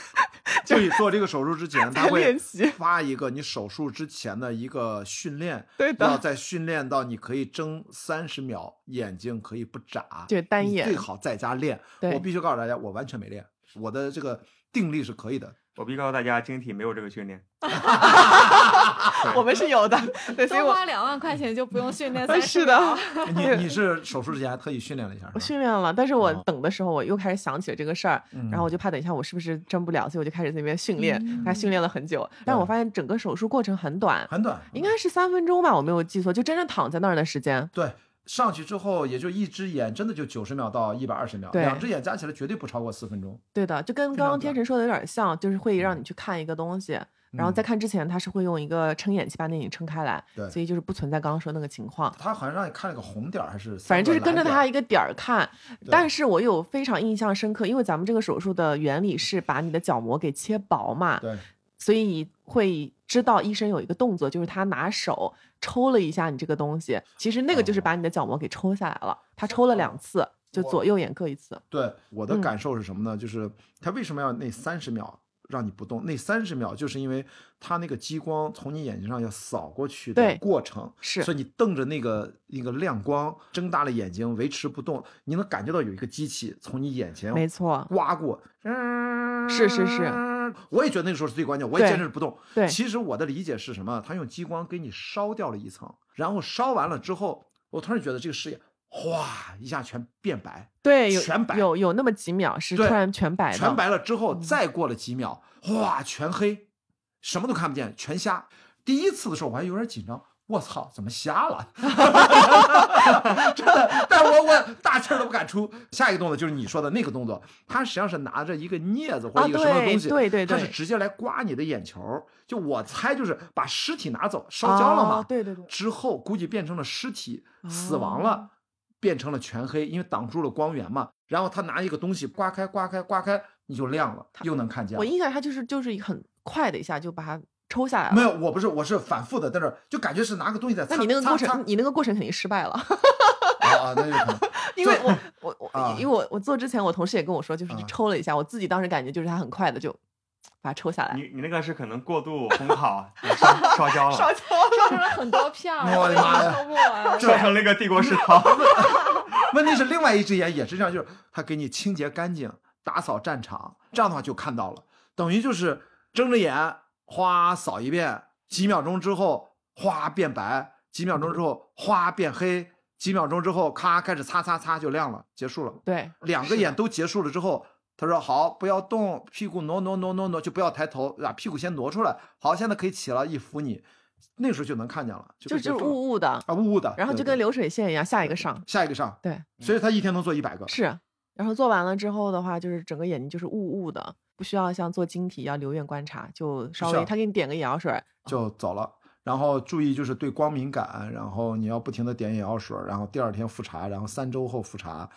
S3: 就你做这个手术之前，他会发一个你手术之前的一个训练，
S2: 对的
S3: 要在训练到你可以睁三十秒，眼睛可以不眨，
S2: 对单眼
S3: 最好在家练。
S2: 对
S3: 我必须告诉大家，我完全没练，我的这个定力是可以的。
S1: 我必须告诉大家，晶体没有这个训练。
S2: 我们是有的，对，所以
S4: 多花两万块钱就不用训练三
S2: 是的，
S3: 你你是手术之前还特意训练了一下，
S2: 我？训练了，但是我
S3: 哦
S2: 等的时候我又开始想起了这个事儿，
S3: 嗯
S2: 然后我就怕等一下我是不是真不了，所以我就开始在那边训练，
S4: 嗯
S2: 还训练了很久，但我发现整个手术过程很短，
S3: 很短，
S2: 应该是三分钟吧，我没有记错，就真正躺在那儿的时间。
S3: 对。上去之后，也就一只眼，真的就九十秒到一百二十秒，两只眼加起来绝对不超过四分钟。
S2: 对的，就跟刚刚天成说的有点像，就是会让你去看一个东西，然后在看之前他是会用一个撑眼器把那眼撑开来，
S3: 对
S2: 所以就是不存在刚刚说那个情况。
S3: 他好像让你看了个红点儿，还是
S2: 反正就是跟着他
S3: 一
S2: 一个点儿看，但是我有非常印象深刻，因为咱们这个手术的原理是把你的角膜给切薄嘛，
S3: 对
S2: 所以会知道医生有一个动作，就是他拿手抽了一下你这个东西，其实那个就是把你的角膜给抽下来了。他抽了两次，就左右眼各一次。
S3: 对，我的
S2: 嗯
S3: 感受是什么呢？就是他为什么要那三十秒让你不动？那三十秒就是因为他那个激光从你眼睛上要扫过去的过程，
S2: 是
S3: 所以你瞪着那个那个亮光，睁大了眼睛维持不动，你能感觉到有一个机器从你眼前
S2: 没错，
S3: 刮过，嗯
S2: 是是是，
S3: 我也觉得那个时候是最关键，我也坚持不动。
S2: 对
S3: 其实我的理解是什么？他用激光给你烧掉了一层，然后烧完了之后，我突然觉得这个视野哗一下全变白，
S2: 对，有
S3: 全白
S2: 有有那么几秒是突然全白的，
S3: 全白了之
S2: 嗯
S3: 后，再过了几秒，哗，全黑，什么都看不见，全瞎。第一次的时候我还有点紧张，我操，怎么瞎了？真的，但我我大气儿都不敢出。下一个动作就是你说的那个动作，他实际上是拿着一个镊子或者
S2: 啊
S3: 一个什么东西，
S2: 对对对
S3: 他是直接来刮你的眼球。就我猜就是把尸体拿走，烧焦了嘛，
S2: 哦对对对
S3: 之后估计变成了尸体，死亡了。
S2: 哦
S3: 变成了全黑，因为挡住了光源嘛。然后他拿一个东西刮开、刮开、刮开，你就亮了，又能看见了。
S2: 我印象他就是就是很快的一下就把它抽下来了。
S3: 没有，我不是，我是反复的在那儿，就感觉是拿个东西在擦。
S2: 那你那个
S3: 擦擦
S2: 过程，你那个过程肯定失败了，
S3: 啊啊，那有可能。
S2: 因为我我我、
S3: 啊
S2: 因为我我做之前，我同事也跟我说，就是
S3: 啊
S2: 抽了一下，我自己当时感觉就是它很快的就把它抽下来，
S1: 你你那个是可能过度烘烤，烧烧焦了，
S2: 烧焦
S4: 烧成了很多片儿，
S3: 我的妈呀
S4: 抽不完。
S1: 烧成了一个帝国食堂。
S3: 问题是另外一只眼也是这样，就是它给你清洁干净，打扫战场，这样的话就看到了，等于就是睁着眼哗扫一遍，几秒钟之后哗变白，几秒钟之后哗变黑，几秒钟之后咔开始擦擦擦就亮了，结束了。
S2: 对，
S3: 两个眼都结束了之后，他说好，不要动，屁股挪挪挪挪挪，就不要抬头，把屁股先挪出来。好，现在可以起了，一扶你，那时候就能看见了，就
S2: 是雾雾的，
S3: 啊雾雾的，
S2: 然后就跟流水线一样，下一个上，
S3: 下一个上，
S2: 对，
S3: 所以他一天能做一百个。
S2: 是。然后做完了之后的话，就是整个眼睛就是雾雾的，不需要像做晶体一样留院观察，就稍微他给你点个眼药水，
S3: 就走了。然后注意就是对光敏感，然后你要不停的点眼药水，然后第二天复查，然后三周后复查。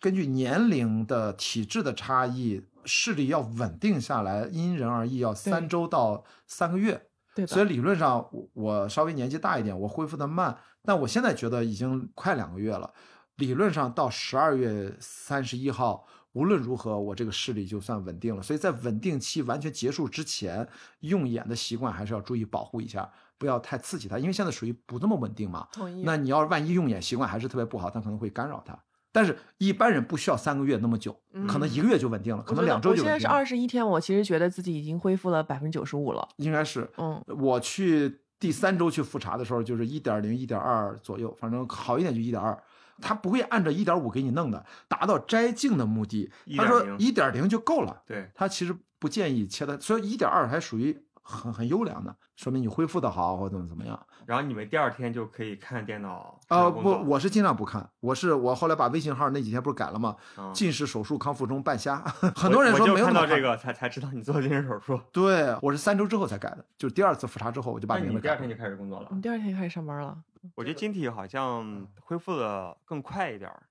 S3: 根据年龄的体质的差异，视力要稳定下来，因人而异，要三周到三个月。
S2: 对的，
S3: 所以理论上我我稍微年纪大一点，我恢复的慢，但我现在觉得已经快两个月了。理论上到十二月三十一号，无论如何我这个视力就算稳定了。所以在稳定期完全结束之前，用眼的习惯还是要注意保护一下，不要太刺激它，因为现在属于不那么稳定嘛。
S2: 同意。
S3: 那你要万一用眼习惯还是特别不好，它可能会干扰它。但是一般人不需要三个月那么久，可能
S2: 嗯
S3: 一个月就稳定了，可能两周
S2: 我现在是
S3: 就稳定了。
S2: 二十一天，我其实觉得自己已经恢复了百分之九十五了。
S3: 应该是，
S2: 嗯，
S3: 我去第三周去复查的时候，就是一点零、一点二左右，反正好一点就一点二。他不会按照一点五给你弄的，达到摘镜的目的。他说
S1: 1.0
S3: 一点零就够了，
S1: 对，
S3: 他其实不建议切的，所以一点二还属于很很优良的，说明你恢复的好或怎么怎么样。
S1: 然后你们第二天就可以看电脑。
S3: 啊、不，我是尽量不看，我是我后来把微信号那几天不是改了吗？
S1: 嗯
S3: 近视手术康复中半瞎，很多人说
S1: 我就
S3: 没
S1: 看到这。个才才知道你做近视手术。
S3: 对，我是三周之后才改的，就是第二次复查之后我就把名字改了。
S1: 你第二天就开始工作了
S2: 你？第二天就开始上班了。
S1: 我觉得晶体好像恢复的更快一点儿。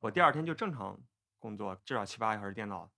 S1: 我第二天就正常工作，至少七八个小时电脑，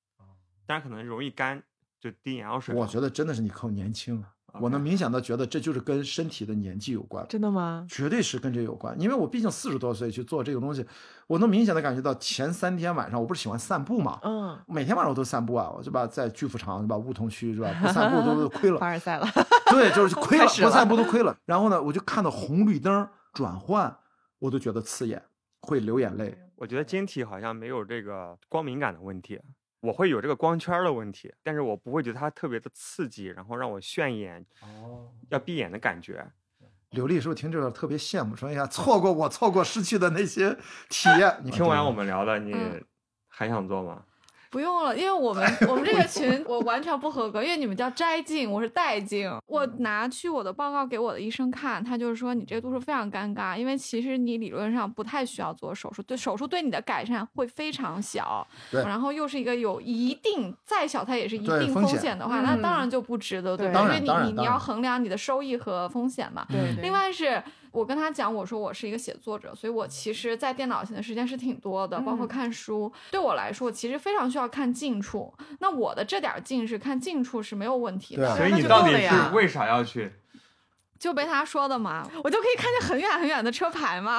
S1: 但是可能容易干，就滴眼药水。
S3: 我觉得真的是你靠年轻啊，我能明显的觉得这就是跟身体的年纪有关，
S2: 真的吗？
S3: 绝对是跟这有关。因为我毕竟四十多岁去做这个东西，我能明显的感觉到前三天晚上我不是喜欢散步嘛，
S2: 嗯，
S3: 每天晚上我都散步啊，我就把，在巨富场是吧，梧桐区是吧，不散步都都亏了
S2: 凡。尔赛了。
S3: 对，就是亏 了，
S2: 了
S3: 不散步都亏了。然后呢，我就看到红绿灯转换，我都觉得刺眼，会流眼泪。
S1: 我觉得晶体好像没有这个光敏感的问题，我会有这个光圈的问题，但是我不会觉得它特别的刺激，然后让我炫眼，
S3: 哦，
S1: 要闭眼的感觉。
S3: 刘丽是不是听这个特别羡慕？说哎呀，错过我错过失去的那些体验。
S1: 你听完我们聊的，你
S4: 嗯
S1: 还想做吗？
S4: 不用了，因为我们 我们这个群我完全不合格，因为你们叫摘镜，我是带镜。我拿去我的报告给我的医生看，他就是说你这个度数非常尴尬，因为其实你理论上不太需要做手术，对手术对你的改善会非常小，
S3: 对
S4: 然后又是一个有一定再小它也是一定
S3: 风险
S4: 的话，那
S2: 嗯
S4: 当然就不值得，对？因为你你你要衡量你的收益和风险嘛。
S2: 对对。
S4: 另外是我跟他讲，我说我是一个写作者，所以我其实，在电脑前的时间是挺多的，包括
S2: 嗯
S4: 看书。对我来说，其实非常需要看近处。那我的这点儿近视，看近处是没有问题的。
S3: 对啊
S1: 所以
S2: 那就
S1: 你到底是
S2: 够了呀
S1: 为啥要去？
S4: 就被他说的嘛，我就可以看见很远很远的车牌嘛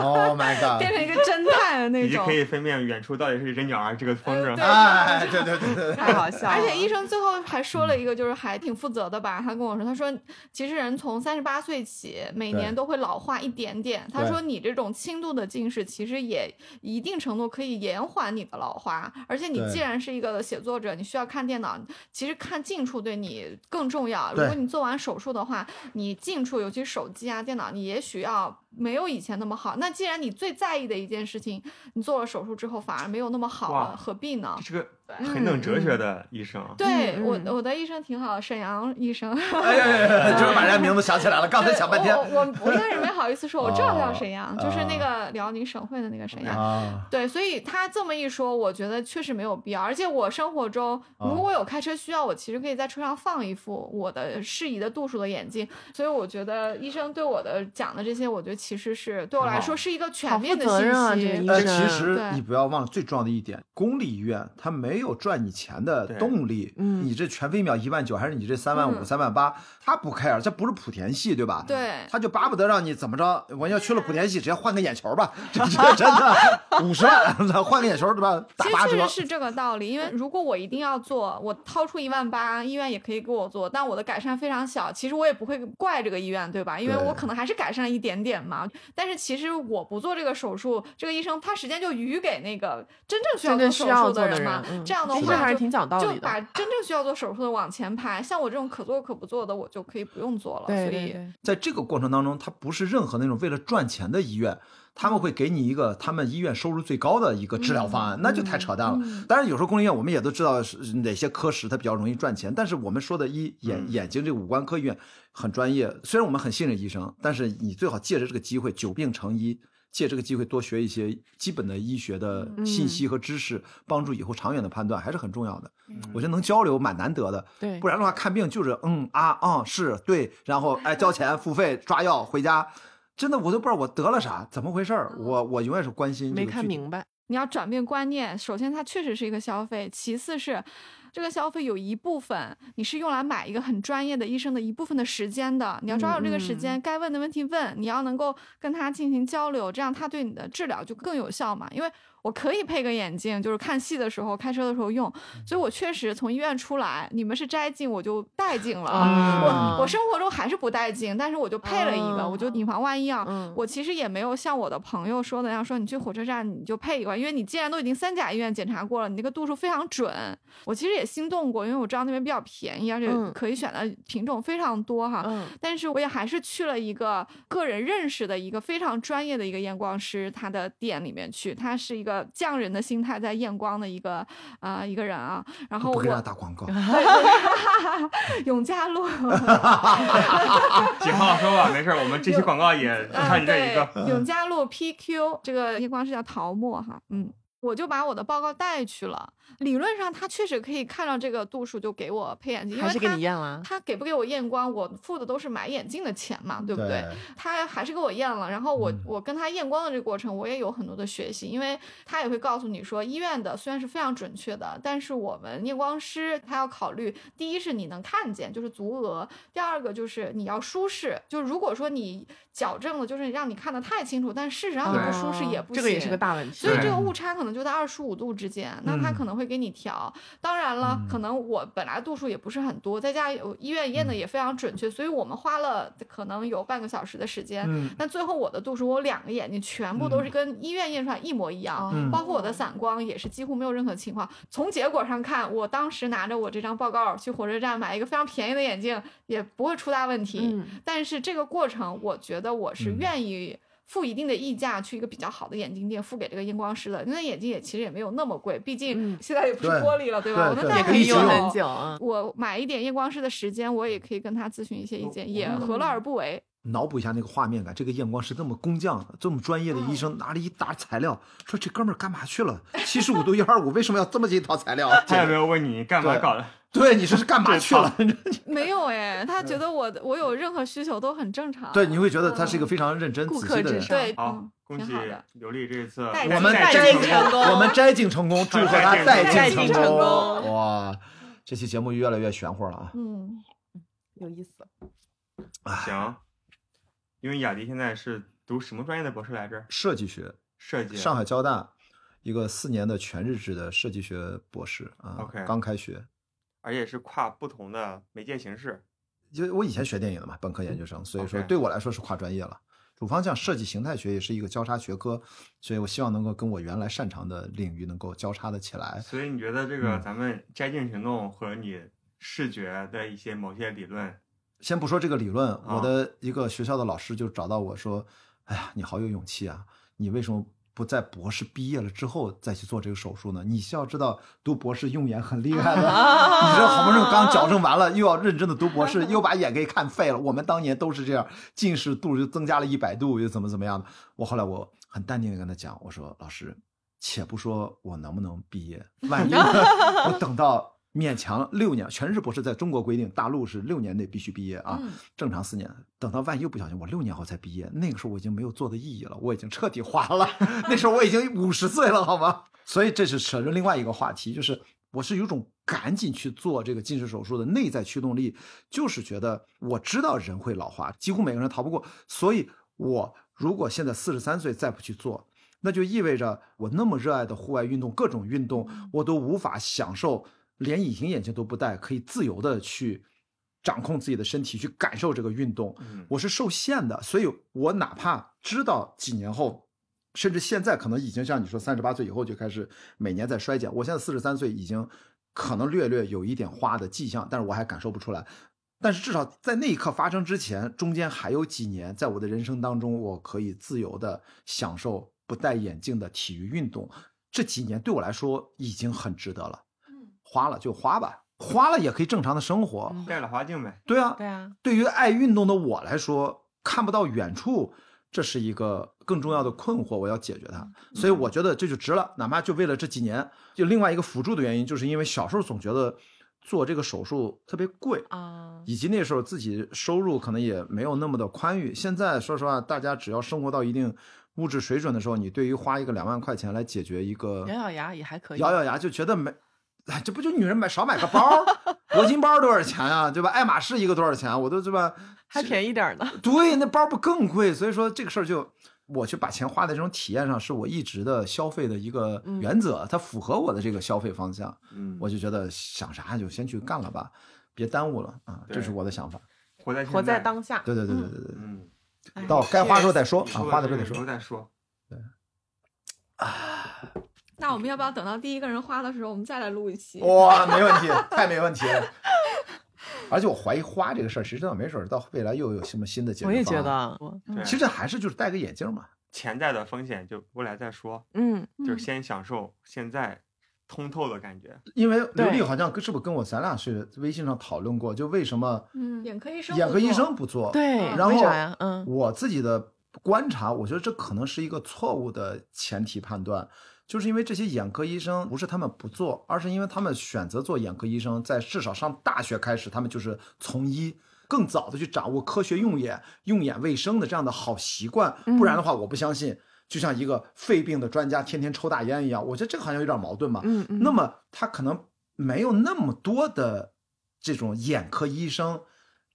S3: ，Oh my god！
S4: 变成一个侦探的那种
S1: 以及可。以分辨远处到底是一只鸟还是这个风筝。
S4: 对
S3: 哎，对对对对，
S2: 太好笑 了。
S4: 而且医生最后还说了一个，就是还挺负责的吧。他跟我说，他说其实人从三十八岁起，每年都会老化一点点。他说你这种轻度的近视，其实也一定程度可以延缓你的老化。而且你既然是一个写作者，你需要看电脑，其实看近处对你更重要。如果你做完手术的话，你近处尤其手机啊、电脑，你也许要没有以前那么好。那既然你最在意的一件事情，你做了手术之后反而没有那么好了，何必呢？
S1: 这？是个
S4: 对。
S1: 很懂哲学的医生。
S4: 对我我的医生挺好，沈阳医生。
S3: 哎呀呀呀，就是把人家名字想起来了，刚才想半天
S4: 我我我一开始没好意思说，我知道他叫沈阳，
S3: 哦
S4: 就是那个辽宁省会的那个沈阳。
S3: 啊。
S4: 对，所以他这么一说，我觉得确实没有必要。而且我生活中，如果有开车需要，我其实可以在车上放一副我的适宜的度数的眼镜。所以我觉得医生对我的讲的这些，我觉得其实是对我来说是一个全面的信
S2: 任啊这个
S4: 息
S2: 医。
S3: 呃，其实你不要忘了最重要的一点，公立医院它没有赚你钱的动力。
S2: 嗯
S3: 你这全飞秒一万九，还是你这三万五、
S4: 嗯
S3: 三万八，他不 care，这不是莆田系，对吧？
S4: 对
S3: 他就巴不得让你怎么着，我要去了莆田系，直接换个眼球吧，这这真的 五十万，换个眼球对吧？打
S4: 其实
S3: 八折
S4: 确实。是这个道理，因为如果我一定要做，我掏出一万八，医院也可以给我做，但我的改善非常小，其实我也不会怪这个医院，对吧？因为我可能还是改善了一点点嘛。但是其实我不做这个手术，这个医生他时间就余给那个真正需要做手术
S2: 的
S4: 人嘛。
S2: 人，嗯
S4: 这样的话就
S2: 还是挺讲道
S4: 就
S2: 理的。
S4: 把真正需要做手术的往前排，像我这种可做可不做的，我就可以不用做了。
S2: 对
S4: 所以
S3: 在这个过程当中，他不是任何那种为了赚钱的医院，他们会给你一个他们医院收入最高的一个治疗方案，那就太扯淡了。
S4: 嗯
S3: 当然，有时候公立医院我们也都知道是哪些科室它比较容易赚钱，但是我们说的医眼
S1: 嗯
S3: 眼睛这个五官科医院很专业，虽然我们很信任医生，但是你最好借着这个机会久病成医。借这个机会多学一些基本的医学的信息和知识，帮助以后长远的判断还是很重要的。我觉得能交流蛮难得的，
S2: 对
S3: 不然的话看病就是嗯啊啊是对，然后哎交钱付费抓药回家，真的我都不知道我得了啥，怎么回事儿？我我永远是关心
S2: 没看明白。
S4: 你要转变观念，首先它确实是一个消费，其次是这个消费有一部分你是用来买一个很专业的医生的一部分的时间的，你要抓住这个时间，该问的问题问，你要能够跟他进行交流，这样他对你的治疗就更有效嘛，因为。我可以配个眼镜，就是看戏的时候、开车的时候用，所以我确实从医院出来，你们是摘镜，我就戴镜了。
S2: 啊
S4: 我我生活中还是不戴镜，但是我就配了一个，
S2: 啊
S4: 我就以防万一啊。
S2: 嗯
S4: 我其实也没有像我的朋友说的那样，说你去火车站你就配一个，因为你既然都已经三甲医院检查过了，你那个度数非常准。我其实也心动过，因为我知道那边比较便宜，而且
S2: 嗯
S4: 可以选的品种非常多哈。
S2: 嗯
S4: 但是我也还是去了一个个人认识的一个非常专业的一个验光师，他的店里面去，他是一个匠人的心态在验光的一个啊、呃一个人啊。然后我
S3: 不给人家打广告，
S4: 永嘉路。
S1: 几号说吧，没事儿，我们这期广告也
S4: 啊，
S1: 看你这一
S4: 对
S1: 个。，
S4: 永嘉路 PQ 这个验光师叫陶墨哈，嗯，我就把我的报告带去了。理论上他确实可以看到这个度数就给我配眼镜，因为
S2: 还是给
S4: 他
S2: 你验了。
S4: 他给不给我验光，我付的都是买眼镜的钱嘛，对不对？
S3: 对
S4: 他还是给我验了，然后我、
S3: 嗯
S4: 我跟他验光的这个过程，我也有很多的学习，因为他也会告诉你说，医院的虽然是非常准确的，但是我们验光师他要考虑，第一是你能看见，就是足额；第二个就是你要舒适，就如果说你矫正了，就是让你看得太清楚，但事实上你不舒适也不行，
S2: 哦这个也是个大问题。
S4: 所以这个误差可能就在二十五度之间，那他
S3: 嗯
S4: 可能会给你调。当然了，
S3: 嗯
S4: 可能我本来度数也不是很多，在家有医院验的
S3: 嗯
S4: 也非常准确，所以我们花了可能有半个小时的时间。
S3: 嗯
S4: 但最后我的度数，我两个眼睛全部都是跟医院验出来一模一样，
S3: 嗯
S4: 包括我的散光也是几乎没有任何情况。从结果上看，我当时拿着我这张报告去火车站买一个非常便宜的眼镜，也不会出大问题。
S2: 嗯，
S4: 但是这个过程，我觉得我是
S3: 嗯
S4: 愿意付一定的溢价去一个比较好的眼镜店付给这个验光师的。那眼镜也其实也没有那么贵，毕竟
S2: 嗯
S4: 现在也不是玻璃了，对吧？我能戴
S2: 也可以用
S3: 用
S2: 很久。嗯，
S4: 我买一点验光师的时间，我也可以跟他咨询一些意见，也何乐而不为。
S3: 脑补一下那个画面感，这个验光师这么工匠，这么专业的医生，拿了一沓材料，说这哥们儿干嘛去了？七十五度一二五，为什么要这么一套材料？
S1: 他有没有问你干嘛搞的？
S3: 对，你这是干嘛去了？
S4: 没有哎，他觉得我我有任何需求都很正常。
S3: 对，你会觉得他是一个非常认真
S2: 顾
S3: 仔细的人。
S2: 客至上
S4: 对，
S1: 好
S4: 嗯，，
S1: 恭喜
S4: 挺好的。
S1: 刘丽这一次
S3: 我们
S2: 带
S1: 带
S2: 镜成功
S3: 我们摘镜成功，祝贺他带
S1: 带
S3: 镜
S2: 镜成
S3: 功。
S2: 功
S3: 哇，这期节目越来越玄乎了啊！
S4: 嗯，
S2: 有意思。
S1: 行，因为雅迪现在是读什么专业的博士来着？
S3: 设计学，
S1: 设计。
S3: 上海交大一个四年的全日制的设计学博士啊
S1: OK
S3: 刚开学。
S1: 而且是跨不同的媒介形式。
S3: 就我以前学电影的嘛，本科研究生，所以说对我来说是跨专业了。主方向设计形态学也是一个交叉学科，所以我希望能够跟我原来擅长的领域能够交叉的起来。
S1: 所以你觉得这个
S3: 嗯
S1: 咱们摘镜行动和你视觉的一些某些理论，
S3: 先不说这个理论，
S1: 啊
S3: 我的一个学校的老师就找到我说：“哎呀，你好有勇气啊！你为什么不在博士毕业了之后再去做这个手术呢？你需要知道，读博士用眼很厉害的，你这好不容易刚矫正完了，又要认真的读博士，又把眼给看废了。我们当年都是这样，近视度就增加了一百度，又怎么怎么样的。我后来我很淡定的跟他讲，我说老师，且不说我能不能毕业，万一我等到。勉强六年，全日博士在中国规定，大陆是六年内必须毕业啊，
S4: 嗯
S3: 正常四年。等到万一不小心，我六年后才毕业，那个时候我已经没有做的意义了，我已经彻底花了。那时候我已经五十岁了，好吗？所以这是扯着另外一个话题，就是我是有种赶紧去做这个近视手术的内在驱动力，就是觉得我知道人会老化，几乎每个人逃不过，所以我如果现在四十三岁再不去做，那就意味着我那么热爱的户外运动，各种运动，我都无法享受，连隐形眼镜都不戴，可以自由的去掌控自己的身体，去感受这个运动。
S1: 嗯
S3: 我是受限的，所以我哪怕知道几年后，甚至现在可能已经像你说三十八岁以后就开始每年在衰减，我现在四十三岁已经可能略略有一点花的迹象，但是我还感受不出来。但是至少在那一刻发生之前，中间还有几年，在我的人生当中，我可以自由的享受不戴眼镜的体育运动。这几年对我来说已经很值得了，
S4: 嗯
S3: 花了就花吧，花了也可以正常的生活。
S2: 嗯
S1: 戴了花镜呗。
S3: 对啊，
S2: 对啊，
S3: 对于爱运动的我来说，看不到远处，这是一个更重要的困惑，我要解决它。所以我觉得这就值了，哪怕就为了这几年。就另外一个辅助的原因，就是因为小时候总觉得做这个手术特别贵。
S2: 啊，
S3: 以及那时候自己收入可能也没有那么的宽裕。现在说实话，大家只要生活到一定物质水准的时候，你对于花一个两万块钱来解决一个
S2: 咬咬牙也还可以。
S3: 咬咬牙就觉得没，哎，这不就女人买少买个包，铂金包多少钱啊，对吧？爱马仕一个多少钱？我都对吧？
S2: 还便宜点儿呢。
S3: 对，那包不更贵？所以说这个事儿就。我去把钱花在这种体验上，是我一直的消费的一个
S2: 嗯
S3: 原则，它符合我的这个消费方向。
S1: 嗯，
S3: 我就觉得想啥就先去干了吧，别耽误了啊，这是我的想法。
S1: 活在
S2: 活在当下。
S3: 对对对对对对，
S1: 嗯，
S2: 哎
S3: 到该花的时候再说啊，花的时候再
S1: 说。再
S3: 说。
S1: 再说。
S4: 那我们要不要等到第一个人花的时候，我们再来录一期？
S3: 哇，没问题，太没问题了。而且我怀疑花这个事儿，谁知道没准儿到未来又有什么新的解决
S2: 我也觉，得，
S3: 其实还是就是戴个眼镜嘛。
S1: 潜在的风险就未来再说，
S2: 嗯，
S1: 就是先享受现在通透的感觉。
S3: 因为刘
S2: 对
S3: 丽好像跟是不是跟我咱俩是微信上讨论过，就为什么
S4: 嗯，眼科医生，
S3: 眼科医生，不做？
S2: 对，
S3: 然后？
S2: 嗯，
S3: 我自己的观察，我觉得这可能是一个错误的前提判断，就是因为这些眼科医生不是他们不做，而是因为他们选择做眼科医生，在至少上大学开始，他们就是从医。更早的去掌握科学用眼、用眼卫生的这样的好习惯，不然的话，我不相信，就像一个肺病的专家天天抽大烟一样，我觉得这个好像有点矛盾嘛。
S2: 嗯嗯，
S3: 那么他可能没有那么多的这种眼科医生，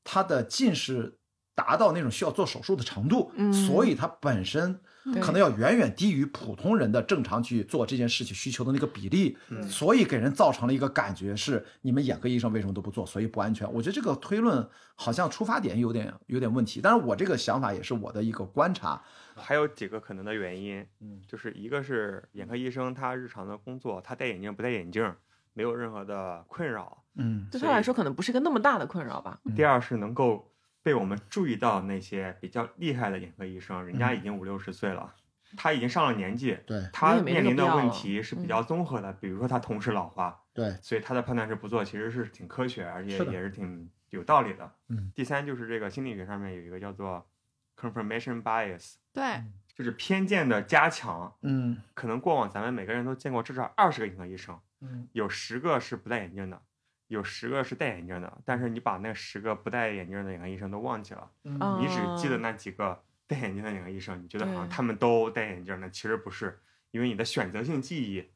S3: 他的近视达到那种需要做手术的程度，
S2: 嗯
S3: 所以他本身
S2: 对
S3: 可能要远远低于普通人的正常去做这件事情需求的那个比例，
S1: 嗯
S3: 所以给人造成了一个感觉是你们眼科医生为什么都不做，所以不安全。我觉得这个推论好像出发点有点有点问题，但是我这个想法也是我的一个观察，
S1: 还有几个可能的原因，
S3: 嗯
S1: 就是一个是眼科医生他日常的工作，他戴眼镜不戴眼镜没有任何的困扰。
S3: 嗯
S2: 对他来说可能不是一个那么大的困扰吧。
S3: 嗯
S1: 第二是能够被我们注意到那些比较厉害的眼科医生，人家已经五六十岁了，他已经上了年纪，
S3: 对
S1: 他面临的问题是比较综合的，比如说他同时老化，
S3: 对，
S1: 所以他的判断是不做，其实是挺科学，而且也是挺有道理的。
S3: 嗯。
S1: 第三就是这个心理学上面有一个叫做 confirmation bias，
S4: 对，
S1: 就是偏见的加强。
S3: 嗯。
S1: 可能过往咱们每个人都见过至少二十个眼科医生，
S3: 嗯。
S1: 有十个是不戴眼镜的，有十个是戴眼镜的，但是你把那十个不戴眼镜的眼科医生都忘记了，你只记得那几个戴眼镜的眼科医生，你觉得好像他们都戴眼镜呢，其实不是，因为你的选择性记忆，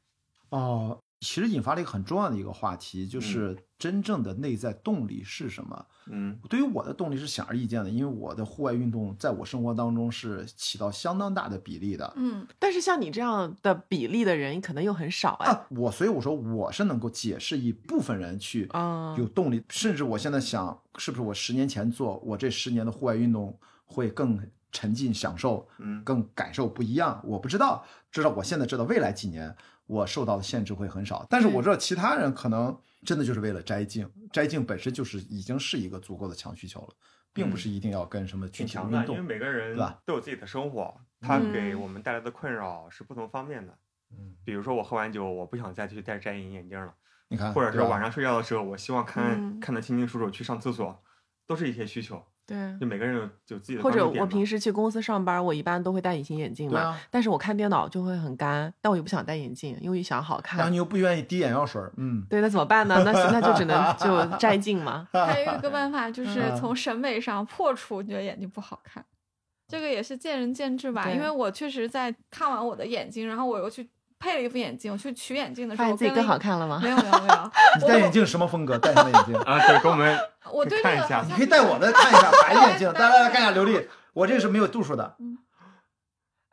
S3: 哦，其实引发了一个很重要的一个话题，就是真正的内在动力是什么？
S1: 嗯
S3: 对于我的动力是显而易见的，因为我的户外运动在我生活当中是起到相当大的比例的。
S4: 嗯，
S2: 但是像你这样的比例的人可能又很少哎。
S3: 啊，我所以我说我是能够解释一部分人去
S2: 啊
S3: 有动力，甚至我现在想，是不是我十年前做，我这十年的户外运动会更沉浸享受，
S1: 嗯
S3: 更感受不一样。我不知道，知道我现在知道未来几年我受到的限制会很少，但是我知道其他人可能真的就是为了摘镜，摘镜本身就是已经是一个足够的强需求了，并不是一定要跟什么具
S1: 挺强的，
S3: 体的运动
S1: 因为。每个人
S3: 对吧
S1: 都有自己的生活，它给
S2: 嗯
S1: 我们带来的困扰是不同方面的。
S3: 嗯，
S1: 比如说我喝完酒，我不想再去戴摘隐眼镜了，
S3: 你看，
S1: 或者是晚上睡觉的时候，我希望看、
S2: 嗯
S1: 看得清清楚楚，去上厕所，都是一些需求。
S2: 对
S1: 就。每个人有有自己的
S2: 或者我平时去公司上班，我一般都会戴隐形眼镜嘛，
S3: 啊
S2: 但是我看电脑就会很干，但我又不想戴眼镜，因为想好看。
S3: 然后你又不愿意滴眼药水儿，嗯，
S2: 对，那怎么办呢？那那就只能就摘镜嘛。
S4: 还有一个办法就是
S3: 嗯
S4: 从审美上破除你觉得眼睛不好看，这个也是见仁见智吧。因为我确实在看完我的眼睛，然后我又去配了一副眼镜，我去取眼镜的时候，
S2: 发现自己更好看了吗
S4: 没？有没有没有，
S3: 你戴眼镜什么风格？戴什么眼镜？
S1: 啊，对，给我们
S4: 我对这
S1: 看一下
S3: 你可以戴我的看一下白眼镜，来来来看一下刘丽，我这个是没有度数的，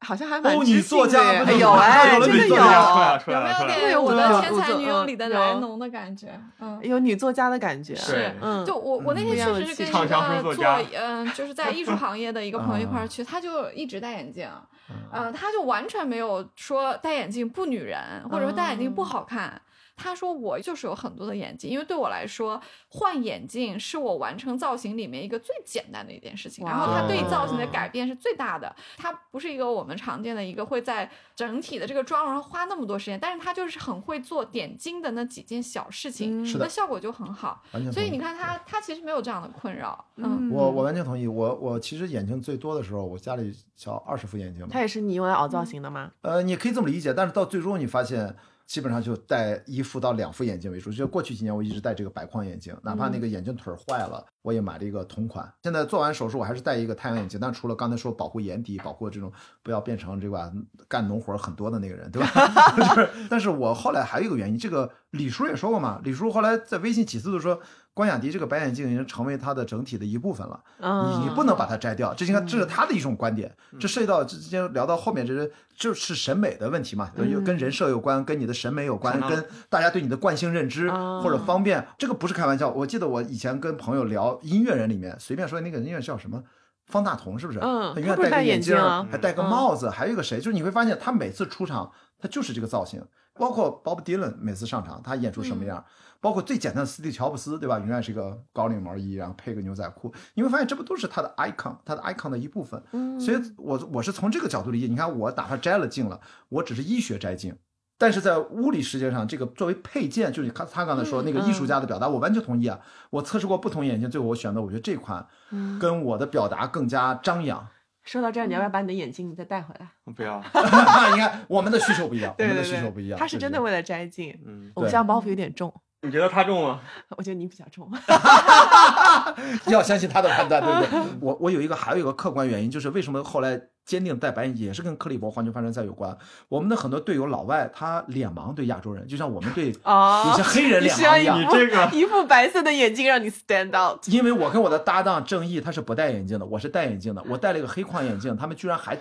S2: 好像还蛮
S3: 哦女作家
S2: 哎，
S3: 有了
S2: 真的
S3: 女作家
S1: 出来
S2: 有，
S4: 有没有点
S2: 有
S4: 我的天才女友里的
S2: 有
S4: 莱农的感觉？嗯。
S2: 有女作家的感觉。
S1: 是
S2: 嗯，
S4: 就我我那
S3: 嗯
S4: 天确实是跟一个做嗯、就是在艺术行业的一个朋友一块
S3: 啊
S4: 儿去，他就一直戴眼镜，
S3: 嗯
S4: 嗯、他就完全没有说戴眼镜不女人，或者说戴眼镜不
S2: 哦
S4: 好看。他说我就是有很多的眼镜，因为对我来说换眼镜是我完成造型里面一个最简单的一件事情，然后他对造型的改变是最大的。他不是一个我们常见的一个会在整体的这个妆容上花那么多时间，但是他就是很会做点睛的那几件小事情，
S2: 嗯
S3: 是的
S4: 那效果就很好。
S3: 完全同意
S4: 所以你看他，他其实没有这样的困扰。嗯，
S3: 我我完全同意。我我其实眼镜最多的时候，我家里小二十副眼镜嘛
S2: 它。也是你用来熬造型的吗？
S3: 呃，你可以这么理解，但是到最终你发现，基本上就戴一副到两副眼镜为主。就过去几年我一直戴这个白框眼镜，哪怕那个眼镜腿儿坏了，我也买了一个同款。现在做完手术，我还是戴一个太阳眼镜，但除了刚才说保护眼底，保护这种不要变成这个吧干农活很多的那个人，对吧？就是，但是我后来还有一个原因，这个李叔也说过嘛，李叔后来在微信几次都说。关雅迪这个白眼镜已经成为他的整体的一部分了，
S2: 嗯，
S3: 你你不能把它摘掉，这应该这是他的一种观点，
S1: 嗯
S3: 这涉及到之间聊到后面，这是就是审美的问题嘛，有跟人设有关，跟你的审美有关，跟大家对你的惯性认知
S2: 哦
S3: 或者方便，这个不是开玩笑。我记得我以前跟朋友聊音乐人里面，随便说那个音乐叫什么。方大同是不是？
S2: 嗯
S3: 他永远
S2: 戴
S3: 戴个眼镜儿，
S2: 眼镜啊
S3: 还戴个
S2: 嗯
S3: 帽子，还有一个谁？就是你会发现他每次出场，他就是这个造型。包括 Bob Dylan 每次上场，他演出什么样？包括最简单的斯蒂乔布斯，对吧？永远是一个高领毛衣，然后配个牛仔裤。你会发现，这不都是他的 icon，他的 icon 的一部分。
S2: 嗯
S3: 所以我我是从这个角度理解。你看，我哪怕摘了镜了，我只是医学摘镜，但是在物理世界上，这个作为配件，就是他他刚才说那个艺术家的表达，我完全同意啊。我测试过不同眼镜，最后我选择，我觉得这款
S2: 嗯
S3: 跟我的表达更加张扬。
S2: 说到这儿，你要不要把你的眼镜再带回来？
S1: 不要
S3: 你看，我们的需求不一样，我们的需求不一样。
S2: 他是真的为了摘镜，
S1: 嗯，
S2: 偶像包袱有点重，
S1: 你觉得他中吗？
S2: 我觉得你比较重。
S3: 要相信他的判断，对不对？我我有一个还有一个客观原因，就是为什么后来坚定戴白眼，也是跟克利伯环球帆船赛有关。我们的很多队友老外，他脸盲对亚洲人，就像我们对
S2: 哦
S3: 有些黑人脸盲一样
S1: 你。这个
S2: 一副白色的眼镜让你 stand out。
S3: 因为我跟我的搭档正义，他是不戴眼镜的，我是戴眼镜的，我戴了一个黑框眼镜，他们居然还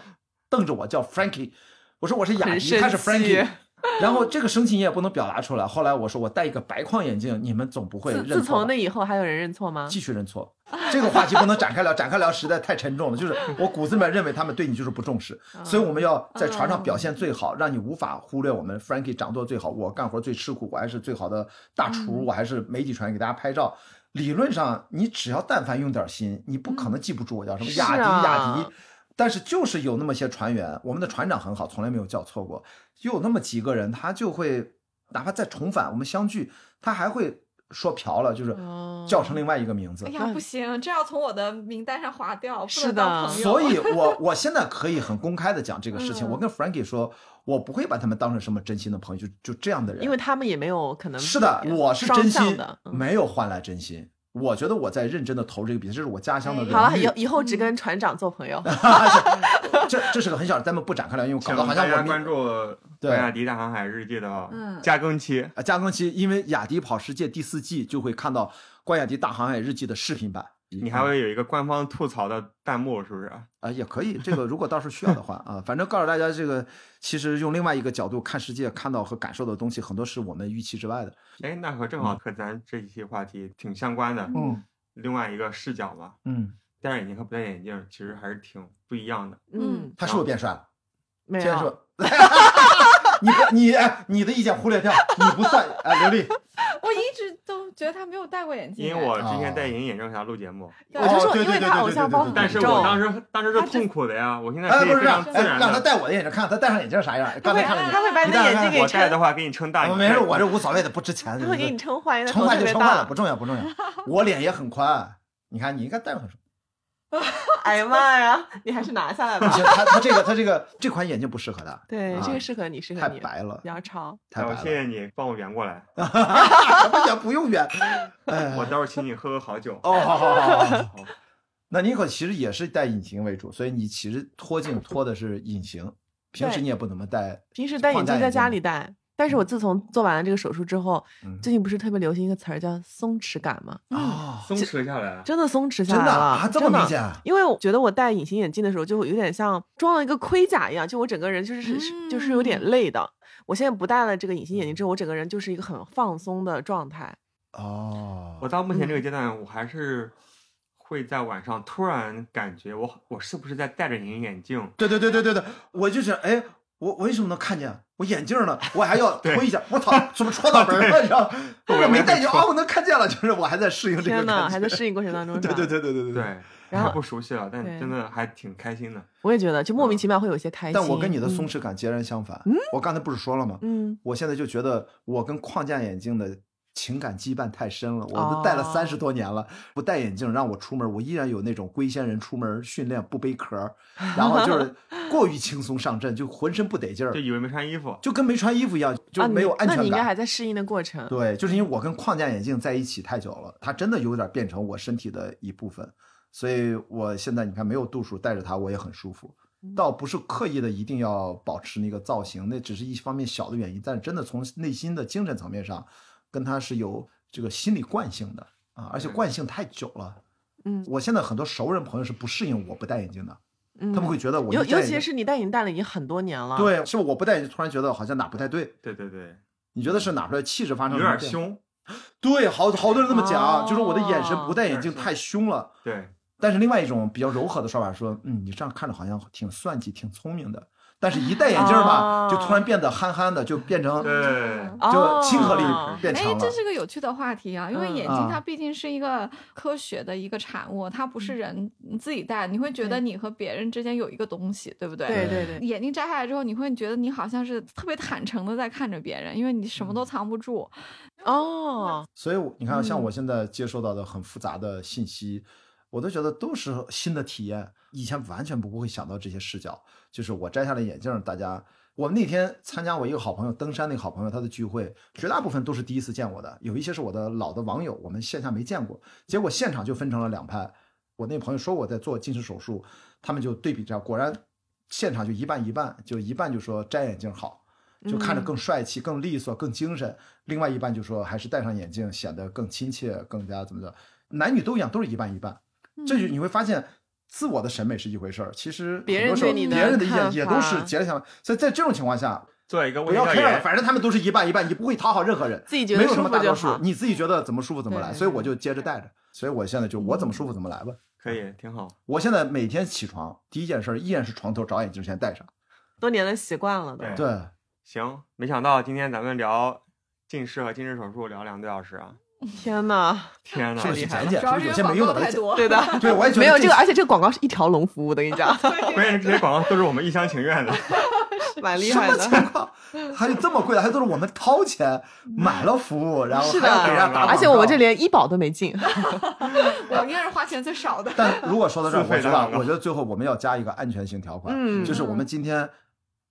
S3: 瞪着我叫 Frankie，我说我是雅迪，
S2: 很生
S3: 他是 Frankie
S2: 气。
S3: 然后这个生气你也不能表达出来。后来我说我戴一个白框眼镜，你们总不会认错
S2: 自从那以后，还有人认错吗？
S3: 继续认错。这个话题不能展开聊，展开聊实在太沉重了。就是我骨子里面认为他们对你就是不重视，所以我们要在船上表现最好，让你无法忽略我们 Frankie 掌舵最好，我干活最吃苦，我还是最好的大厨，我还是媒体船给大家拍照。理论上，你只要但凡用点心，你不可能记不住我叫什么雅迪
S2: 啊
S3: 雅迪。但是就是有那么些船员，我们的船长很好，从来没有叫错过。就有那么几个人，他就会哪怕再重返我们相聚，他还会说瓢了，就是
S2: 哦
S3: 叫成另外一个名字。
S4: 哎呀，不行，这要从我的名单上划掉，
S2: 是的。
S3: 所以我 我现在可以很公开的讲这个事情。
S4: 嗯
S3: 我跟 Frankie 说，我不会把他们当成什么真心的朋友，就就这样的人。
S2: 因为他们也没有可能
S3: 是的，我是真心
S2: 的。嗯
S3: 没有换来真心。我觉得我在认真的投这个比赛，这是我家乡的
S4: 哎
S3: 荣誉。
S2: 好了，以后以后只跟船长做朋友。
S3: 这这是个很小，咱们不展开聊，因为搞
S1: 请
S3: 得好像我们
S1: 关注《
S3: 对
S1: 关雅迪大航海日记》的
S4: 嗯
S1: 加更期。
S3: 啊加更期，因为雅迪跑世界第四季就会看到关雅迪大航海日记的视频版。
S1: 你还会有一个官方吐槽的弹幕，是不是？
S3: 啊，也可以，这个如果到时候需要的话啊，反正告诉大家，这个其实用另外一个角度看世界，看到和感受的东西，很多是我们预期之外的。
S1: 哎，那和正好和咱这一期话题挺相关的。
S3: 嗯
S1: 另外一个视角嘛，
S3: 嗯，
S1: 戴上眼镜和不戴眼镜其实还是挺不一样的。
S2: 嗯，
S3: 他是不是变帅了？
S2: 没有。
S3: 你不你哎，你的意见忽略掉，你不算哎，刘丽，
S4: 我一直都觉得他没有戴过眼镜，
S1: 因为我之前
S3: 哦
S1: 戴隐形眼镜下录节目，
S2: 我就说，
S3: 对对
S2: 因为他
S3: 对对对对对
S2: 偶像包
S1: 但是我当时当时是痛苦的呀，我现在
S3: 哎，
S1: 可以
S3: 是让哎
S1: 常自然。
S3: 让他戴我的眼镜看看他戴上眼镜啥样。刚才看了你，
S2: 他会把你的眼镜给
S1: 我戴的，话给你撑大，
S3: 没事，我这无所谓的，不值钱。
S2: 他会给你撑坏，
S3: 撑就撑坏了，不。重要不重要。我脸也很宽，你看你应该戴上。
S2: 哎呀妈呀，你还是拿下来吧。
S3: 不行，他他这个他这个这款眼镜不适合他，
S2: 对，
S3: 啊
S2: 这个适合你，适合你，
S3: 太白了
S2: 比，较长。
S3: 太白了。
S1: 谢谢你帮我圆过来，
S3: 什么也不用圆。哎，
S1: 我待会儿请你喝个好酒。
S3: 哦，好好好好好。
S1: 好
S3: 那妮可其实也是戴隐形为主，所以你其实脱镜脱的是隐形，平时你也不怎么戴。
S2: 平时戴眼镜在家里戴，但是我自从做完了这个手术之后，
S3: 嗯
S2: 最近不是特别流行一个词儿叫松弛感吗？
S3: 啊，
S1: 松弛下来了，
S2: 真的松弛下
S3: 真的
S2: 来了，
S3: 啊，这么
S2: 真的
S3: 明显？
S2: 因为我觉得我戴隐形眼镜的时候，就有点像装了一个盔甲一样，就我整个人就是、是就是有点累的。我现在不戴了这个隐形眼镜之后，我整个人就是一个很放松的状态。
S3: 哦，
S1: 我到目前这个阶段，我还是会在晚上突然感觉我我是不是在戴着隐形眼镜？
S3: 对对对对对对，我就是哎，我我为什么能看见？我眼镜呢？我还要 推一下，我操，怎么戳到门了？你知道？
S1: 对
S3: 我没戴进去
S1: 我也
S3: 啊，我能看见了，就是我还在适应这个
S2: 天
S3: 呐，
S2: 还在适应过程当中，
S3: 对对对对对对
S1: 对，
S2: 然后
S1: 不熟悉了，但
S2: 对
S1: 真的还挺开心的。
S2: 我也觉得，就莫名其妙会有些开心。
S3: 但我跟你的松
S2: 嗯
S3: 弛感截然相反。我刚才不是说了吗？
S2: 嗯，
S3: 我现在就觉得我跟框架眼镜的情感羁绊太深了，我都戴了
S2: 哦
S3: 三十多年了，不戴眼镜让我出门，我依然有那种龟仙人出门训练不背壳，然后就 是过于轻松上阵，就浑身不得劲儿
S1: 就，以为没穿衣服，
S3: 就跟没穿衣服一样，就
S2: 啊
S3: 没有
S2: 你那你应该
S3: 安全感。
S2: 还在适应的过程。
S3: 对，就是因为我跟框架眼镜在一起太久了，它真的有点变成我身体的一部分，所以我现在你看没有度数戴着它我也很舒服，
S2: 嗯
S3: 倒不是刻意的一定要保持那个造型，那只是一方面小的原因，但是真的从内心的精神层面上，跟他是有这个心理惯性的啊，而且惯性太久了。
S2: 嗯
S3: 我现在很多熟人朋友是不适应我不戴眼镜的，
S2: 嗯，
S3: 他们会觉得我
S2: 尤尤其是你戴眼镜戴了已经很多年了。，
S3: 对，是不是我不戴眼镜突然觉得好像哪不太对？
S1: 对对对，
S3: 你觉得是哪出来气质发生
S1: 有？点凶，
S3: 对，好好多人这么讲，
S2: 哦
S3: 就是我的眼神不戴眼镜太凶了。
S1: 对，
S3: 但是另外一种比较柔和的说法说，嗯，你这样看着好像挺算计、挺聪明的，但是一戴眼镜吧，
S2: 哦。
S3: 就突然变得憨憨的，就变成
S1: 对，
S3: 就亲和力变强，了
S4: 这。是个有趣的话题啊，因为
S2: 嗯。
S4: 眼镜
S3: 啊。
S4: 它毕竟是一个科学的一个产物，它不是人自己戴，你会觉得你和别人之间有一个东西，对不对？
S2: 对对对，
S4: 眼镜摘下来之后，你会觉得你好像是特别坦诚的在看着别人，因为你什么都藏不住。
S2: 哦，
S3: 所以我你看，像
S2: 嗯。
S3: 我现在接收到的很复杂的信息，我都觉得都是新的体验，以前完全不会想到这些视角。就是我摘下了眼镜，大家。我们那天参加我一个好朋友登山那个好朋友他的聚会，绝大部分都是第一次见我的，有一些是我的老的网友，我们线下没见过。结果现场就分成了两派。我那朋友说我在做近视手术，他们就对比着，果然现场就一半一半，就一半就说摘眼镜好，就看着更帅气、更利索、更精神；另外一半就说还是戴上眼镜显得更亲切、更加怎么着。男女都一样，都是一半一半。这就你会发现，自我的审美是一回事儿，其实
S2: 别
S3: 很多时候
S2: 人对你的
S3: 别人的意见也都是截然相反。所以在这种情况下，
S1: 做一个
S3: 不要 care 了，反正他们都是一半一半，你不会讨好任何人，
S2: 自己觉得
S3: 没有什么大多数。你自己觉得怎么舒服怎么来。所以我就接着带着。所以我现在就我怎么舒服怎么来吧。
S1: 可以挺好。
S3: 我现在每天起床第一件事儿依然是床头找眼镜先戴上。
S2: 多年的习惯了
S1: 对，行，没想到今天咱们聊近视和近视手术聊两个多小时啊！
S2: 天呐，
S1: 天哪
S3: 是不，是
S2: 厉害
S3: 剪剪？
S4: 主要
S3: 是有些没用的？
S4: 太多。
S2: 对的，
S3: 对，我也觉得
S2: 没有这个，而且这个广告是一条龙服务的，跟你讲，
S1: 关键是这些广告都是我们一厢情愿的。
S2: 蛮厉
S3: 什么
S2: 害的。
S3: 情况？还有这么贵的，还都是我们掏钱买了服务，然后
S2: 是
S3: 还要给人家
S2: 的，
S3: 打广告。
S2: 而且我们这连医保都没进。
S4: 我应该是花钱最少的。
S3: 但如果说到这儿，我觉得我觉得最后我们要加一个安全性条款，
S2: 嗯
S3: 就是我们今天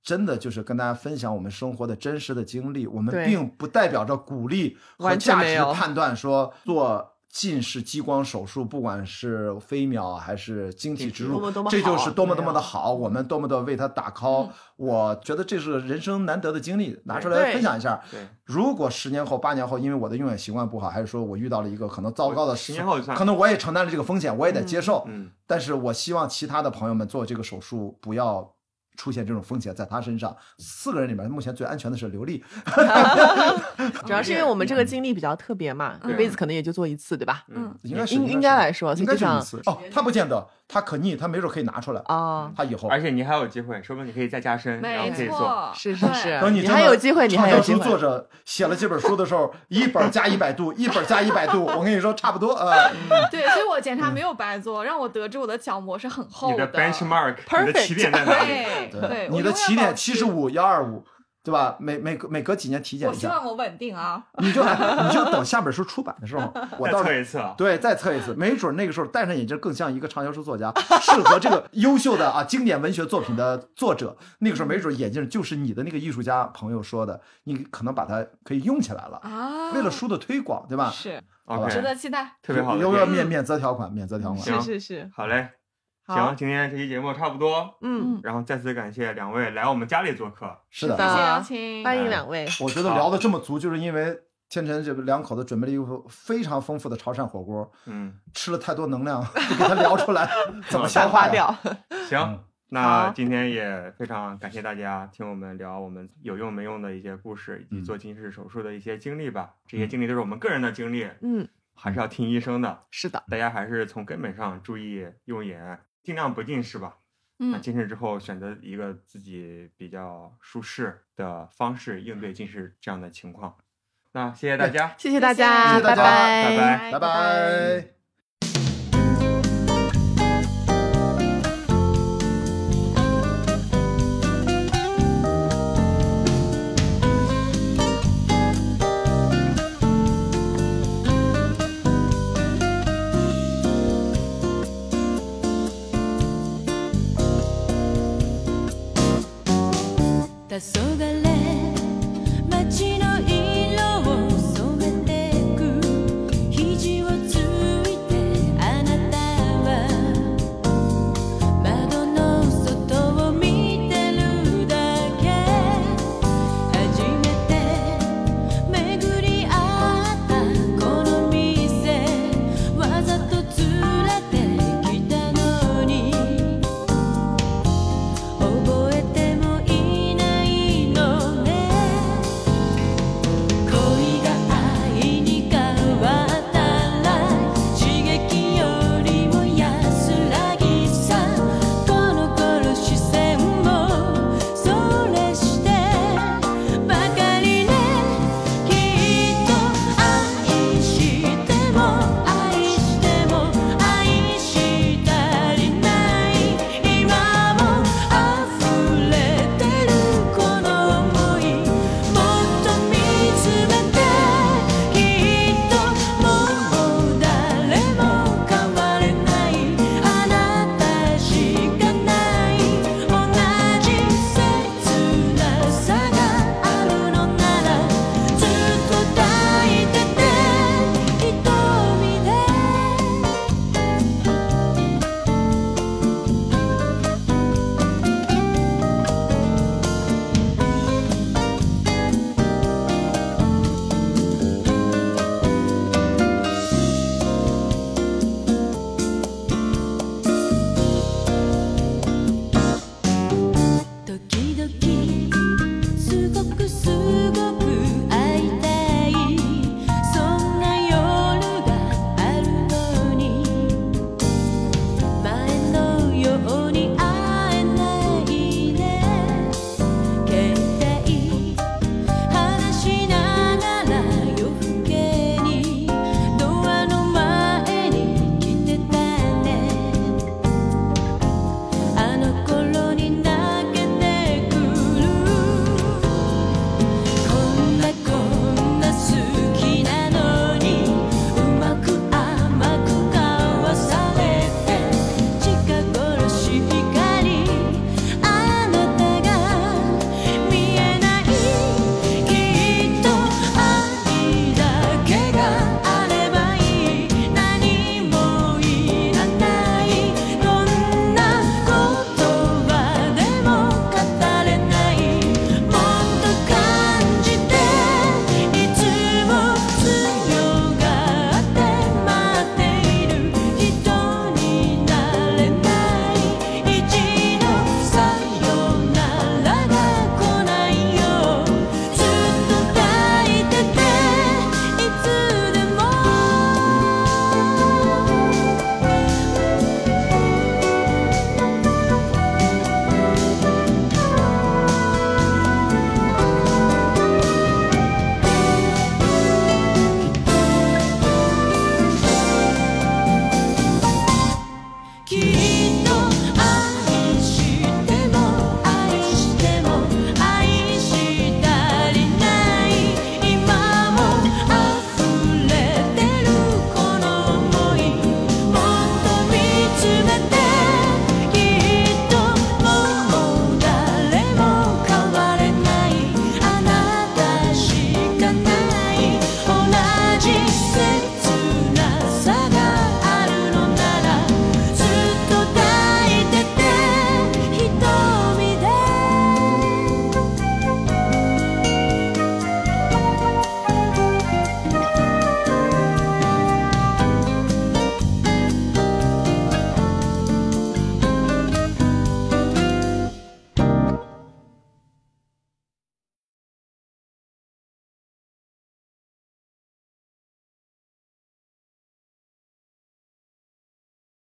S3: 真的就是跟大家分享我们生活的真实的经历，我们并不代表着鼓励和价值判断说做。近视激光手术，不管是飞秒还是晶体植入
S2: 多么多，么
S3: 这就是多么多么的好，我们多么的为他打 call。我觉得这是人生难得的经历，拿出来分享一下。
S1: 对，
S3: 如果十年后、八年后，因为我的用眼习惯不好，还是说我遇到了一个可能糟糕的
S1: 十年后
S3: 可能我也承担了这个风险，我也得接受。
S1: 嗯，
S3: 但是我希望其他的朋友们做这个手术不要出现这种风险在他身上。四个人里面，目前最安全的是刘丽。
S2: 主要是因为我们这个经历比较特别嘛，一辈子可能也就做一次，对吧？
S1: 嗯，
S3: 应该是
S2: 应应该来说，
S3: 应该
S2: 实际上
S3: 是一次哦，他不见得，他可逆，它没准可以拿出来，
S2: 啊，
S3: 他以后。
S1: 而且你还有机会，说不定你可以再加深，然后
S4: 没
S1: 可以做。
S2: 是是是。
S3: 等你真
S2: 有机会你还有机会
S3: 畅销书作者写了这本书的时候，一本加一百度，一本加一百度，我跟你说差不多呃，
S4: 对，所以我检查没有白做，让我得知我的角膜是很厚
S1: 你的 benchmark，你的起点在哪里？
S4: 对对，
S3: 你的起点七十，五幺二五，对吧？每每隔每隔几年体检一下我希，
S4: 望我稳定啊。
S3: 你就 你就等下本书出版的时候，我
S1: 再
S3: 到时候
S1: 测一次。
S3: 对，再测一次，没准那个时候戴上眼镜更像一个畅销书作家，适合这个优秀的啊经典文学作品的作者。那个时候没准眼镜就是你的那个艺术家朋友说的，你可能把它可以用起来了，
S4: 啊，
S3: 为了书的推广，对吧？
S4: 是
S3: 好吧
S4: 值得期待。
S1: 特别好的
S3: 有没有免免责条款？免责条款。
S1: 行
S2: 是是是，
S1: 好嘞，
S2: 好
S1: 行，，今天这期节目差不多，
S2: 嗯，
S1: 然后再次感谢两位来我们家里做客。
S3: 是的，
S4: 谢谢邀请，
S2: 欢迎两位，
S3: 我觉得聊的这么足，就是因为天辰这两口子准备了一个非常丰富的潮汕火锅，
S1: 嗯，
S3: 吃了太多能量，就给他聊出来，怎么消
S2: 消化？掉，
S1: 行
S3: 嗯，
S1: 那今天也非常感谢大家听我们聊我们有用没用的一些故事，以及
S3: 嗯。
S1: 做近视手术的一些经历吧。这些经历都是我们个人的经历，
S2: 嗯，
S1: 还是要听医生的。
S2: 是的，
S1: 大家还是从根本上注意用眼，尽量不近视吧。那
S4: 嗯，
S1: 近视之后，选择一个自己比较舒适的方式应对近视这样的情况。那谢谢大家，
S2: 谢谢大家，
S3: 谢大家
S2: 拜
S1: 拜拜
S3: 拜拜。
S5: 「黄昏